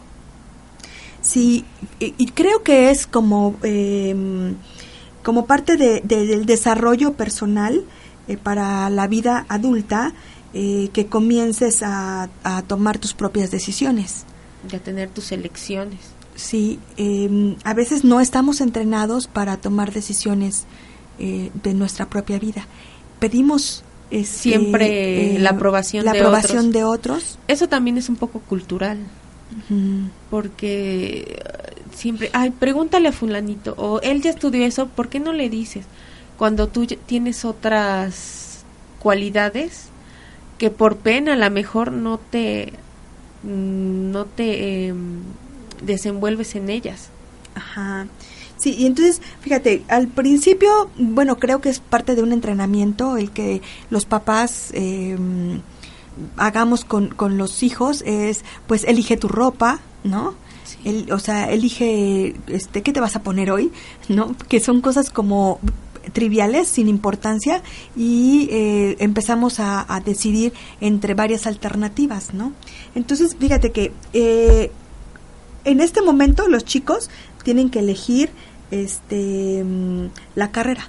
Sí, y, y creo que es como, em, como parte de- de- del desarrollo personal eh, para la vida adulta eh, que comiences a, a tomar tus propias decisiones. De tener tus elecciones. Sí, eh, a veces no estamos entrenados para tomar decisiones eh, de nuestra propia vida. Pedimos este, siempre eh, la aprobación, la de, aprobación otros. de otros. Eso también es un poco cultural, porque eh, siempre, ay, pregúntale a fulanito, o él ya estudió eso, ¿por qué no le dices? Cuando tú tienes otras cualidades que por pena a lo mejor no te, mm, no te em, desenvuelves en ellas. Ajá. Sí, y entonces, fíjate, al principio, bueno, creo que es parte de un entrenamiento el que los papás eh, hagamos con, con los hijos, es, pues, elige tu ropa, ¿no? El- o sea, elige, este, ¿qué te vas a poner hoy? ¿No? Que son cosas como triviales, sin importancia, y eh, empezamos a, a decidir entre varias alternativas, ¿no? Entonces, fíjate que eh, en este momento los chicos tienen que elegir este mm, la carrera.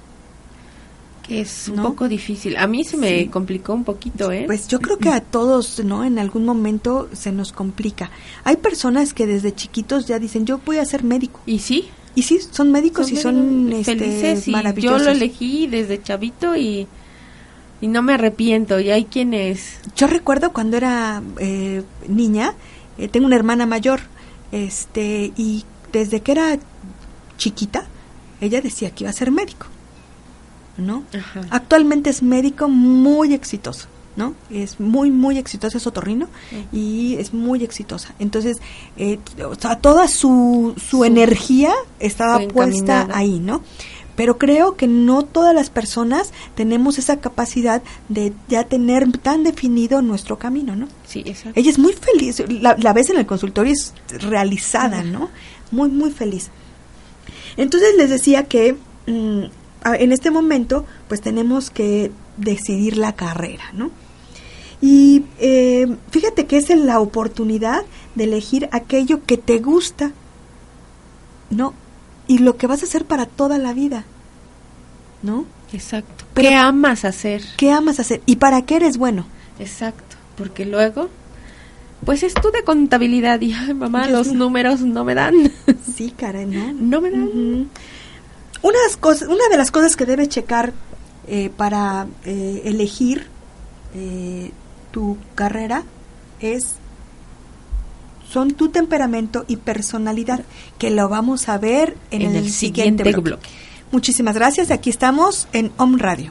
Que es un ¿No? poco difícil. A mí se me Sí. complicó un poquito, ¿eh? Pues yo creo que a todos, ¿no? En algún momento se nos complica. Hay personas que desde chiquitos ya dicen, yo voy a ser médico. Y sí, Y sí, son médicos y son médicos este, felices y maravillosos. yo lo elegí desde chavito y, y no me arrepiento. Y hay quienes... Yo recuerdo cuando era eh, niña, eh, tengo una hermana mayor, este, y desde que era chiquita, ella decía que iba a ser médico, ¿no? Ajá. Actualmente es médico muy exitoso, ¿no? Es muy, muy exitoso, es otorrino y es muy exitosa. Entonces, eh, o sea, toda su, su, Su- energía estaba puesta ahí, ¿no? Pero creo que no todas las personas tenemos esa capacidad de ya tener tan definido nuestro camino, ¿no? Sí, exacto. Ella es muy feliz, la, la ves en el consultorio es realizada, ¿no? Muy, muy feliz. Entonces les decía que mm, en este momento pues tenemos que decidir la carrera, ¿no? Y eh, fíjate que es la oportunidad de elegir aquello que te gusta, ¿no? Y lo que vas a hacer para toda la vida, ¿no? Exacto. Pero- ¿Qué amas hacer? ¿Qué amas hacer? ¿Y para qué eres bueno? Exacto. Porque luego, pues estudia contabilidad y, ay, mamá, Dios los mío. números no me dan. (laughs) Sí, caray, ¿no? no me dan. Cosas, una de las cosas que debes checar eh, para eh, elegir eh, tu carrera es son tu temperamento y personalidad, que lo vamos a ver en, En el, el siguiente, siguiente bloque. bloque. Muchísimas gracias. Aquí estamos en Om Radio.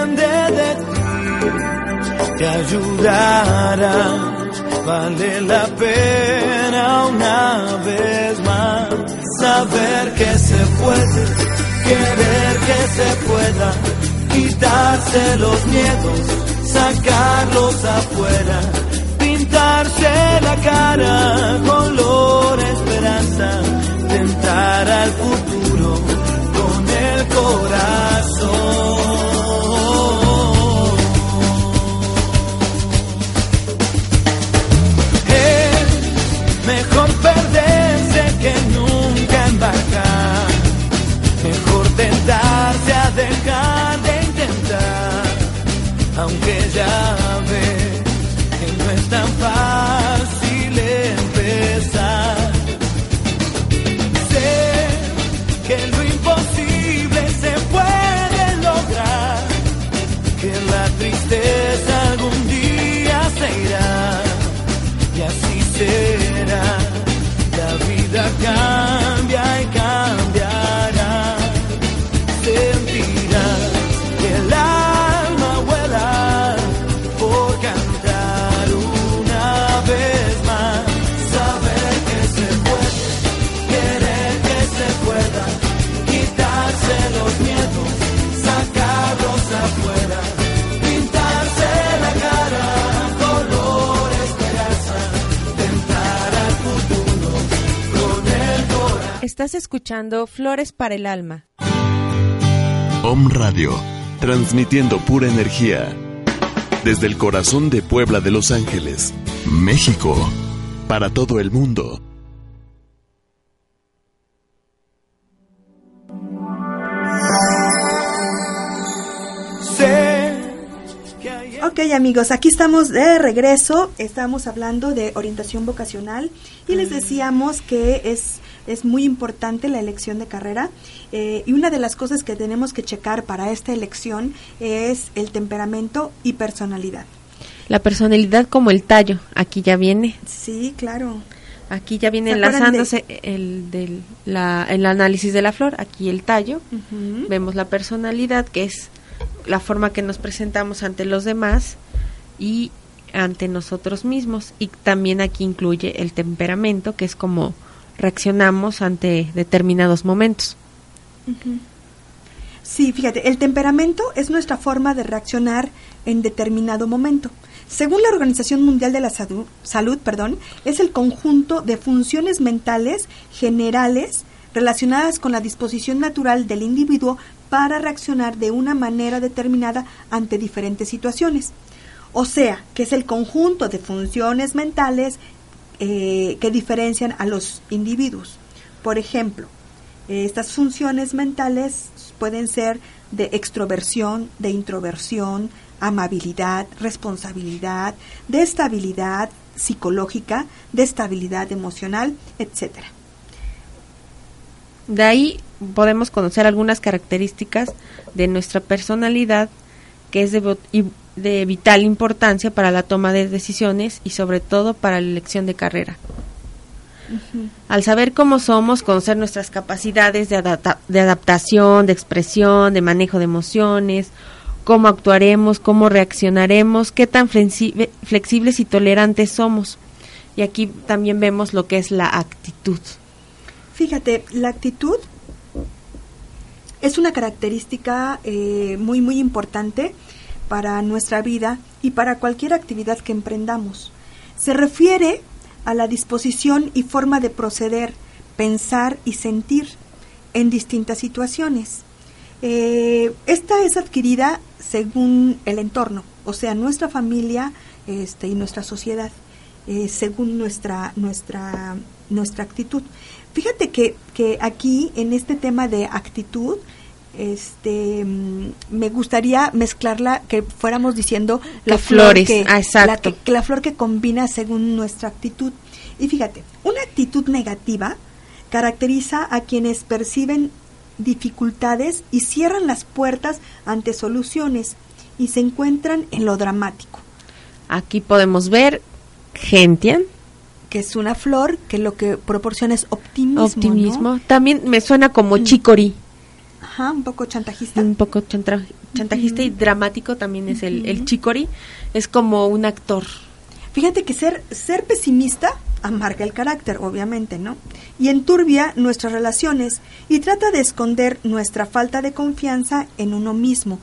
te ayudará, vale la pena una vez más saber que se puede, querer que se pueda, quitarse los miedos, sacarlos afuera pintarse la cara color esperanza, tentar al futuro con el corazón. Aunque ya ves que no es tan fácil empezar. Sé que lo imposible se puede lograr, que la tristeza algún día se irá y así será. La vida cambia Estás escuchando Flores para el Alma. Om Radio, transmitiendo pura energía. Desde el corazón de Puebla de Los Ángeles, México, para todo el mundo. Ok amigos, aquí estamos de regreso, estamos hablando de orientación vocacional y les decíamos que es, es muy importante la elección de carrera eh, y una de las cosas que tenemos que checar para esta elección es el temperamento y personalidad. La personalidad como el tallo, aquí ya viene. Sí, claro. Aquí ya viene enlazándose el, del, la, el análisis de la flor, aquí el tallo, vemos la personalidad que es la forma que nos presentamos ante los demás y ante nosotros mismos. Y también aquí incluye el temperamento, que es como reaccionamos ante determinados momentos. Sí, fíjate, el temperamento es nuestra forma de reaccionar en determinado momento. Según la Organización Mundial de la Salud, Salud perdón, es el conjunto de funciones mentales generales relacionadas con la disposición natural del individuo para reaccionar de una manera determinada ante diferentes situaciones. O sea, que es el conjunto de funciones mentales eh, que diferencian a los individuos. Por ejemplo, estas funciones mentales pueden ser de extroversión, de introversión, amabilidad, responsabilidad, de estabilidad psicológica, de estabilidad emocional, etcétera. De ahí podemos conocer algunas características de nuestra personalidad que es de, vital importancia para la toma de decisiones y sobre todo para la elección de carrera. Al saber cómo somos, conocer nuestras capacidades de, de adaptación, de expresión, de manejo de emociones, cómo actuaremos, cómo reaccionaremos, qué tan flexibles y tolerantes somos. Y aquí también vemos lo que es la actitud. Fíjate, la actitud es una característica eh, muy, muy importante para nuestra vida y para cualquier actividad que emprendamos. Se refiere a la disposición y forma de proceder, pensar y sentir en distintas situaciones. Eh, esta es adquirida según el entorno, o sea, nuestra familia este, y nuestra sociedad, eh, según nuestra, nuestra, nuestra actitud. Fíjate que, que aquí, en este tema de actitud, este mm, me gustaría mezclarla que fuéramos diciendo la flor que, ah, la que, la flor que combina según nuestra actitud y fíjate una actitud negativa caracteriza a quienes perciben dificultades y cierran las puertas ante soluciones y se encuentran en lo dramático aquí podemos ver gentian que es una flor que lo que proporciona es optimismo. Optimismo. También me suena como mm. Ajá, un poco chantajista. Un poco chantajista y dramático también es el, el chicory. Es como un actor. Fíjate que ser, ser pesimista amarga el carácter, obviamente, ¿no? Y enturbia nuestras relaciones y trata de esconder nuestra falta de confianza en uno mismo.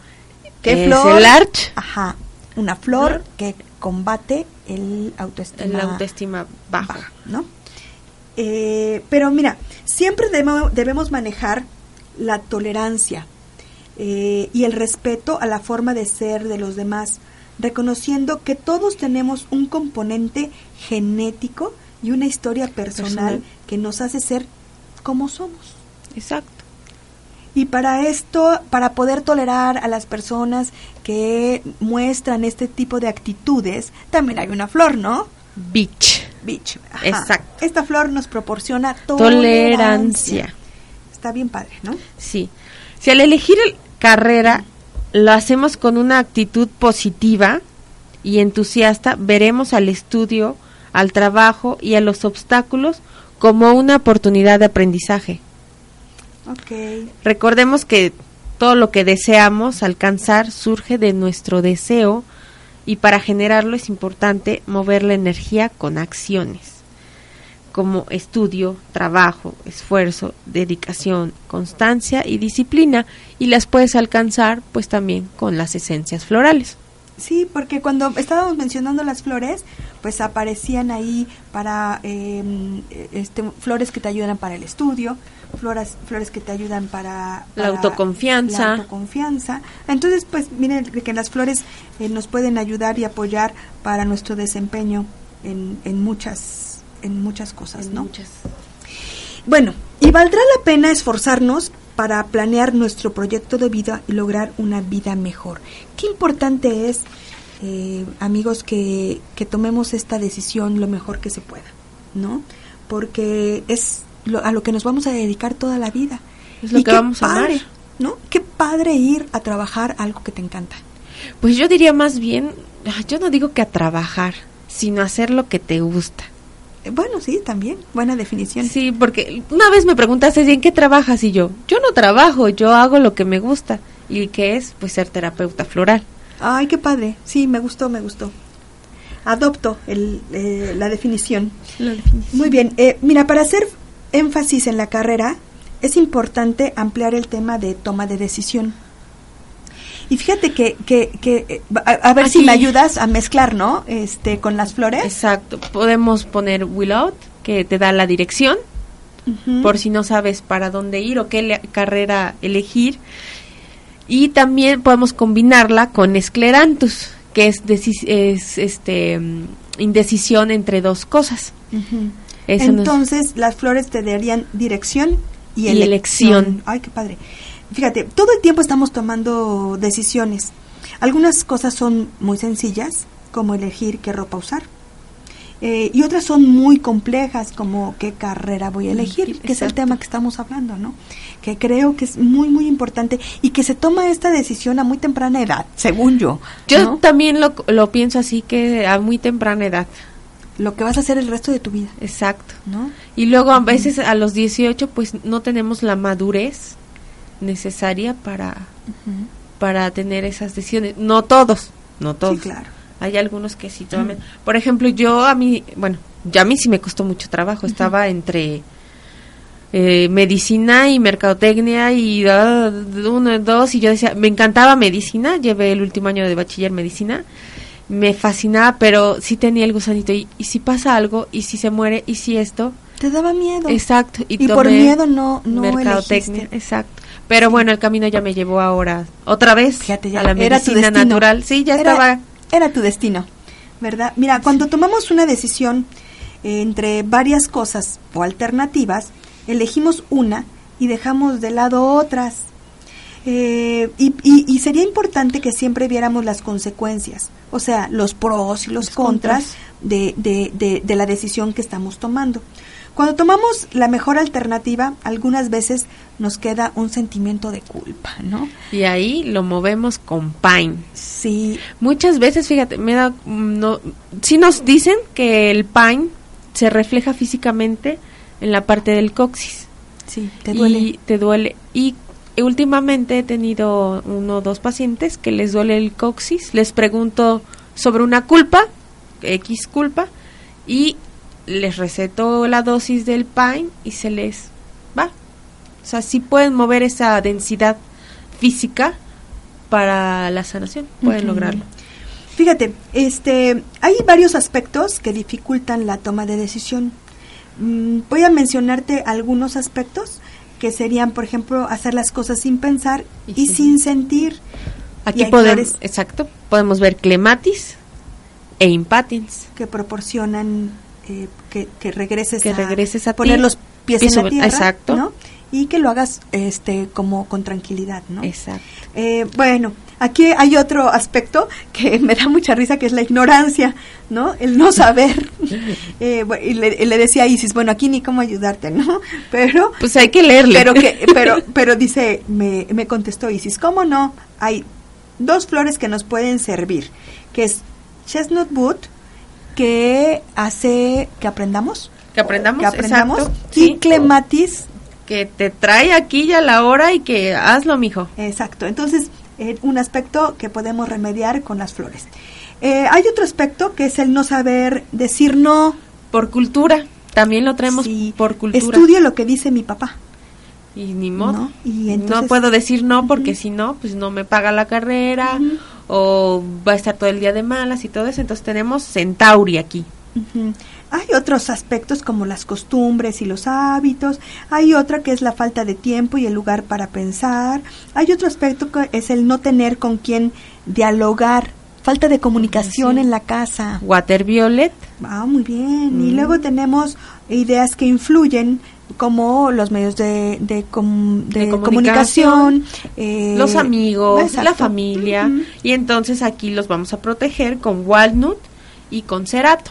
¿Qué flor? el arch? Ajá, una flor que combate el autoestima, el autoestima bajo, ¿no? Eh, pero mira, siempre debemos manejar la tolerancia eh, y el respeto a la forma de ser de los demás, reconociendo que todos tenemos un componente genético y una historia personal, que nos hace ser como somos. Exacto. Y para esto, para poder tolerar a las personas que muestran este tipo de actitudes, también hay una flor, ¿no? Beach. Beach. Exacto. Esta flor nos proporciona tolerancia. Está bien padre, ¿no? Sí. Si al elegir carrera lo hacemos con una actitud positiva y entusiasta, veremos al estudio, al trabajo y a los obstáculos como una oportunidad de aprendizaje. Okay. Recordemos que todo lo que deseamos alcanzar surge de nuestro deseo y para generarlo es importante mover la energía con acciones como estudio, trabajo, esfuerzo, dedicación, constancia y disciplina y las puedes alcanzar pues también con las esencias florales. Sí, porque cuando estábamos mencionando las flores, pues aparecían ahí para eh, este, flores que te ayudan para el estudio, flores, flores que te ayudan para, La autoconfianza. la autoconfianza. Entonces, pues miren que las flores eh, nos pueden ayudar y apoyar para nuestro desempeño en, en muchas en muchas cosas, En ¿no? muchas. Bueno, y valdrá la pena esforzarnos para planear nuestro proyecto de vida y lograr una vida mejor. Qué importante es, eh, amigos, que, que tomemos esta decisión lo mejor que se pueda, ¿no? Porque es lo- a lo que nos vamos a dedicar toda la vida. Es lo Y que vamos a amar. padre, ¿no? Qué padre ir a trabajar algo que te encanta. Pues yo diría más bien, ah, yo no digo que a trabajar, sino hacer lo que te gusta. Bueno, sí, también, buena definición. Sí, porque una vez me preguntaste, ¿en qué trabajas? Y yo, yo no trabajo, yo hago lo que me gusta. ¿Y qué es? Pues ser terapeuta floral. Ay, qué padre. Sí, me gustó, me gustó. Adopto el, eh, la definición. Muy bien. eh, mira, para hacer énfasis en la carrera, es importante ampliar el tema de toma de decisión. Y fíjate que, que, que eh, a, a ver si me ayudas a mezclar, ¿no? Este, con las flores. Exacto. Podemos poner Willow, que te da la dirección, por si no sabes para dónde ir o qué le- carrera elegir. Y también podemos combinarla con Esclerantus, que es, es este mm, indecisión entre dos cosas. Nos- Entonces, las flores te darían dirección y, Y elección. elección. Ay, qué padre. Fíjate, todo el tiempo estamos tomando decisiones. Algunas cosas son muy sencillas, como elegir qué ropa usar. Eh, y otras son muy complejas, como qué carrera voy a elegir, que es el tema que estamos hablando, ¿no? Que creo que es muy, muy importante y que se toma esta decisión a muy temprana edad, según yo. Yo ¿no? también lo, lo pienso así que a muy temprana edad. Lo que vas a hacer el resto de tu vida, Exacto. ¿no? Y luego a veces a los 18 pues no tenemos la madurez necesaria para, para tener esas decisiones. No todos, no todos. Sí, claro. Hay algunos que sí toman. Por ejemplo, yo a mí, bueno, ya a mí sí me costó mucho trabajo. Estaba entre eh, medicina y mercadotecnia y ah, uno, dos, y yo decía, me encantaba medicina, llevé el último año de bachiller medicina, me fascinaba, pero sí tenía el gusanito. Y, y si pasa algo, y si se muere, y si esto, Te daba miedo. Exacto. Y, Y por miedo no- no mercadotecnia, elegiste. exacto. Pero bueno, el camino ya me llevó ahora otra vez Fíjate, ya a la era tu medicina destino. natural. Sí, ya Era- estaba. Era tu destino, ¿verdad? Mira, cuando tomamos una decisión eh, entre varias cosas o alternativas, elegimos una y dejamos de lado otras. Eh, y, y- y sería importante que siempre viéramos las consecuencias, o sea, los pros y los, Los contras, contras. De, de- de- de la decisión que estamos tomando. Cuando tomamos la mejor alternativa, algunas veces nos queda un sentimiento de culpa, ¿no? Y ahí lo movemos con Pine. Sí, Muchas veces, fíjate, me da. mm, No, sí nos dicen que el Pine se refleja físicamente en la parte del coxis. sí, te duele. Y te duele. Y últimamente he tenido uno o dos pacientes que les duele el coxis. Les pregunto sobre una culpa, X culpa, y les receto la dosis del Pine y se les va. O sea, sí pueden mover esa densidad física para la sanación, pueden lograrlo. Fíjate, este, hay varios aspectos que dificultan la toma de decisión. Mm, voy a mencionarte algunos aspectos que serían, por ejemplo, hacer las cosas sin pensar y, Y sí. sin sentir. Aquí podemos, exacto, podemos ver clematis e impatins. que proporcionan eh, que, que regreses Que a regreses a poner ti. los pies, en la tierra, exacto. ¿no? Y que lo hagas este como con tranquilidad, ¿no? Exacto. Eh, bueno, aquí hay otro aspecto que (laughs) me da mucha risa, que es la ignorancia, ¿no? El no saber. (laughs) Eh, bu- y le, le decía a Isis, bueno, aquí ni cómo ayudarte, ¿no? (laughs) Pero, Pues hay que leerle. pero que, pero, pero dice, me, me contestó Isis, ¿cómo no? Hay dos flores que nos pueden servir, que es chestnut wood, que hace que aprendamos, que aprendamos, que aprendamos, exacto, sí. que te trae aquí ya la hora y que hazlo, mijo. Exacto. Entonces, eh, un aspecto que podemos remediar con las flores. Eh, hay otro aspecto que es el no saber decir no. Por cultura, también lo traemos Sí, por cultura. Estudio lo que dice mi papá. Y ni modo. ¿no? Y no entonces- puedo decir no porque si no, pues no me paga la carrera. O va a estar todo el día de malas y todo eso. Entonces tenemos Centauri aquí. Hay otros aspectos como las costumbres y los hábitos, hay otra que es la falta de tiempo y el lugar para pensar, hay otro aspecto que es el no tener con quien dialogar, falta de comunicación Sí. en la casa. Water Violet, Ah, muy bien. Y Mm. luego tenemos ideas que influyen como los medios de, de, com- de De comunicación, eh, los amigos, exacto. la familia. Y entonces aquí los vamos a proteger con Walnut y con Cerato.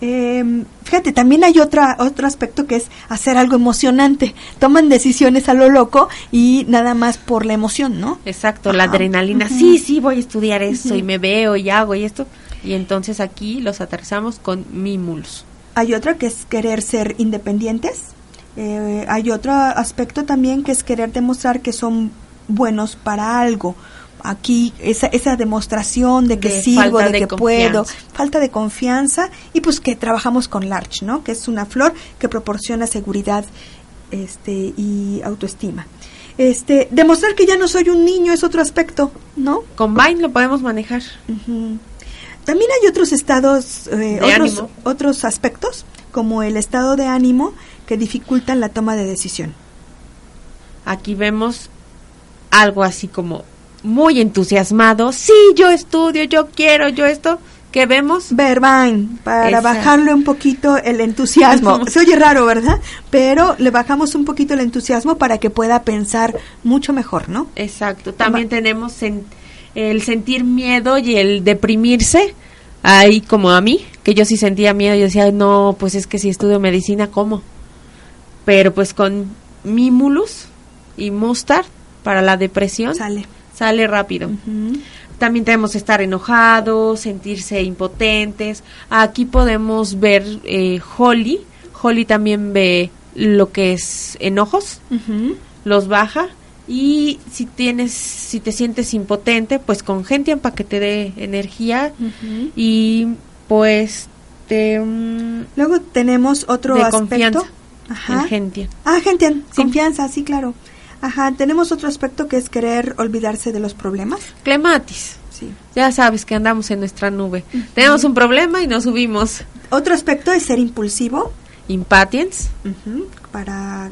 Eh, fíjate, también hay otra, otro aspecto que es hacer algo emocionante. Toman decisiones a lo loco y nada más por la emoción, ¿no? Exacto, la adrenalina. Sí, sí, voy a estudiar eso y me veo y hago y esto. Y entonces aquí los aterrizamos con Mimulus. Hay otra que es querer ser independientes. Eh, hay otro aspecto también que es querer demostrar que son buenos para algo. Aquí esa, esa demostración de que De sirvo, de, de que puedo, falta de confianza y pues que trabajamos con Larch, ¿no? Que es una flor que proporciona seguridad este y autoestima. Este, demostrar que ya no soy un niño es otro aspecto, ¿no? Con Vine lo podemos manejar. Ujú. También hay otros estados, eh, otros, otros aspectos, como el estado de ánimo, que dificultan la toma de decisión. Aquí vemos algo así como muy entusiasmado. Sí, yo estudio, yo quiero, yo esto. ¿Qué vemos? Verbain, para Esa. bajarle un poquito el entusiasmo. (laughs) Se oye raro, ¿verdad? Pero le bajamos un poquito el entusiasmo para que pueda pensar mucho mejor, ¿no? Exacto. También tenemos sen- el sentir miedo y el deprimirse. Ahí como a mí, que yo sí sentía miedo. Yo decía, no, pues es que si estudio medicina, ¿cómo? Pero pues con Mimulus y Mustard para la depresión Sale. sale rápido. También tenemos estar enojados, sentirse impotentes. Aquí podemos ver eh, Holly. Holly también ve lo que es enojos, los baja. Y si tienes, si te sientes impotente, pues con Gentian para que te dé energía. Ujú. Y pues te, mm, Luego tenemos otro de aspecto. confianza. Ajá. El Gentian. Ah, gente, Sí. confianza, sí, claro. Ajá, tenemos otro aspecto que es querer olvidarse de los problemas. Clematis. Sí. Ya sabes que andamos en nuestra nube. Tenemos un problema y nos subimos. Otro aspecto es ser impulsivo, Impatience. ujú, para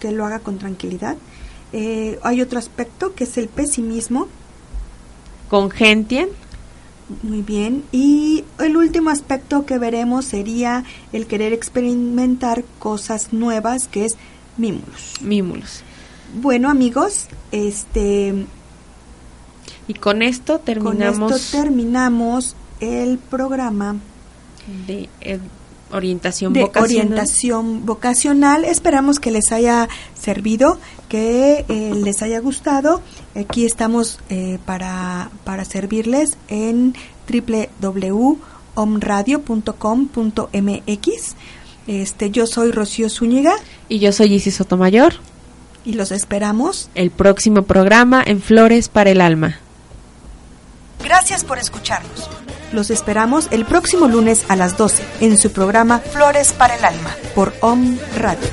que lo haga con tranquilidad. Eh, hay otro aspecto que es el pesimismo, Con Gentian. muy bien. Y el último aspecto que veremos sería el querer experimentar cosas nuevas, que es mimulus. Mimulus. Bueno, amigos, este, Y con esto con terminamos esto terminamos el programa de orientación de vocacional. orientación vocacional. Esperamos que les haya servido, que eh, les haya gustado. Aquí estamos eh, para, para servirles en www.omradio.com.mx. Este, yo soy Rocío Zúñiga Y yo soy Isis Sotomayor. y los esperamos. El próximo programa en Flores para el Alma. Gracias por escucharnos. Los esperamos el próximo lunes a las 12 en su programa Flores para el Alma por Om Radio.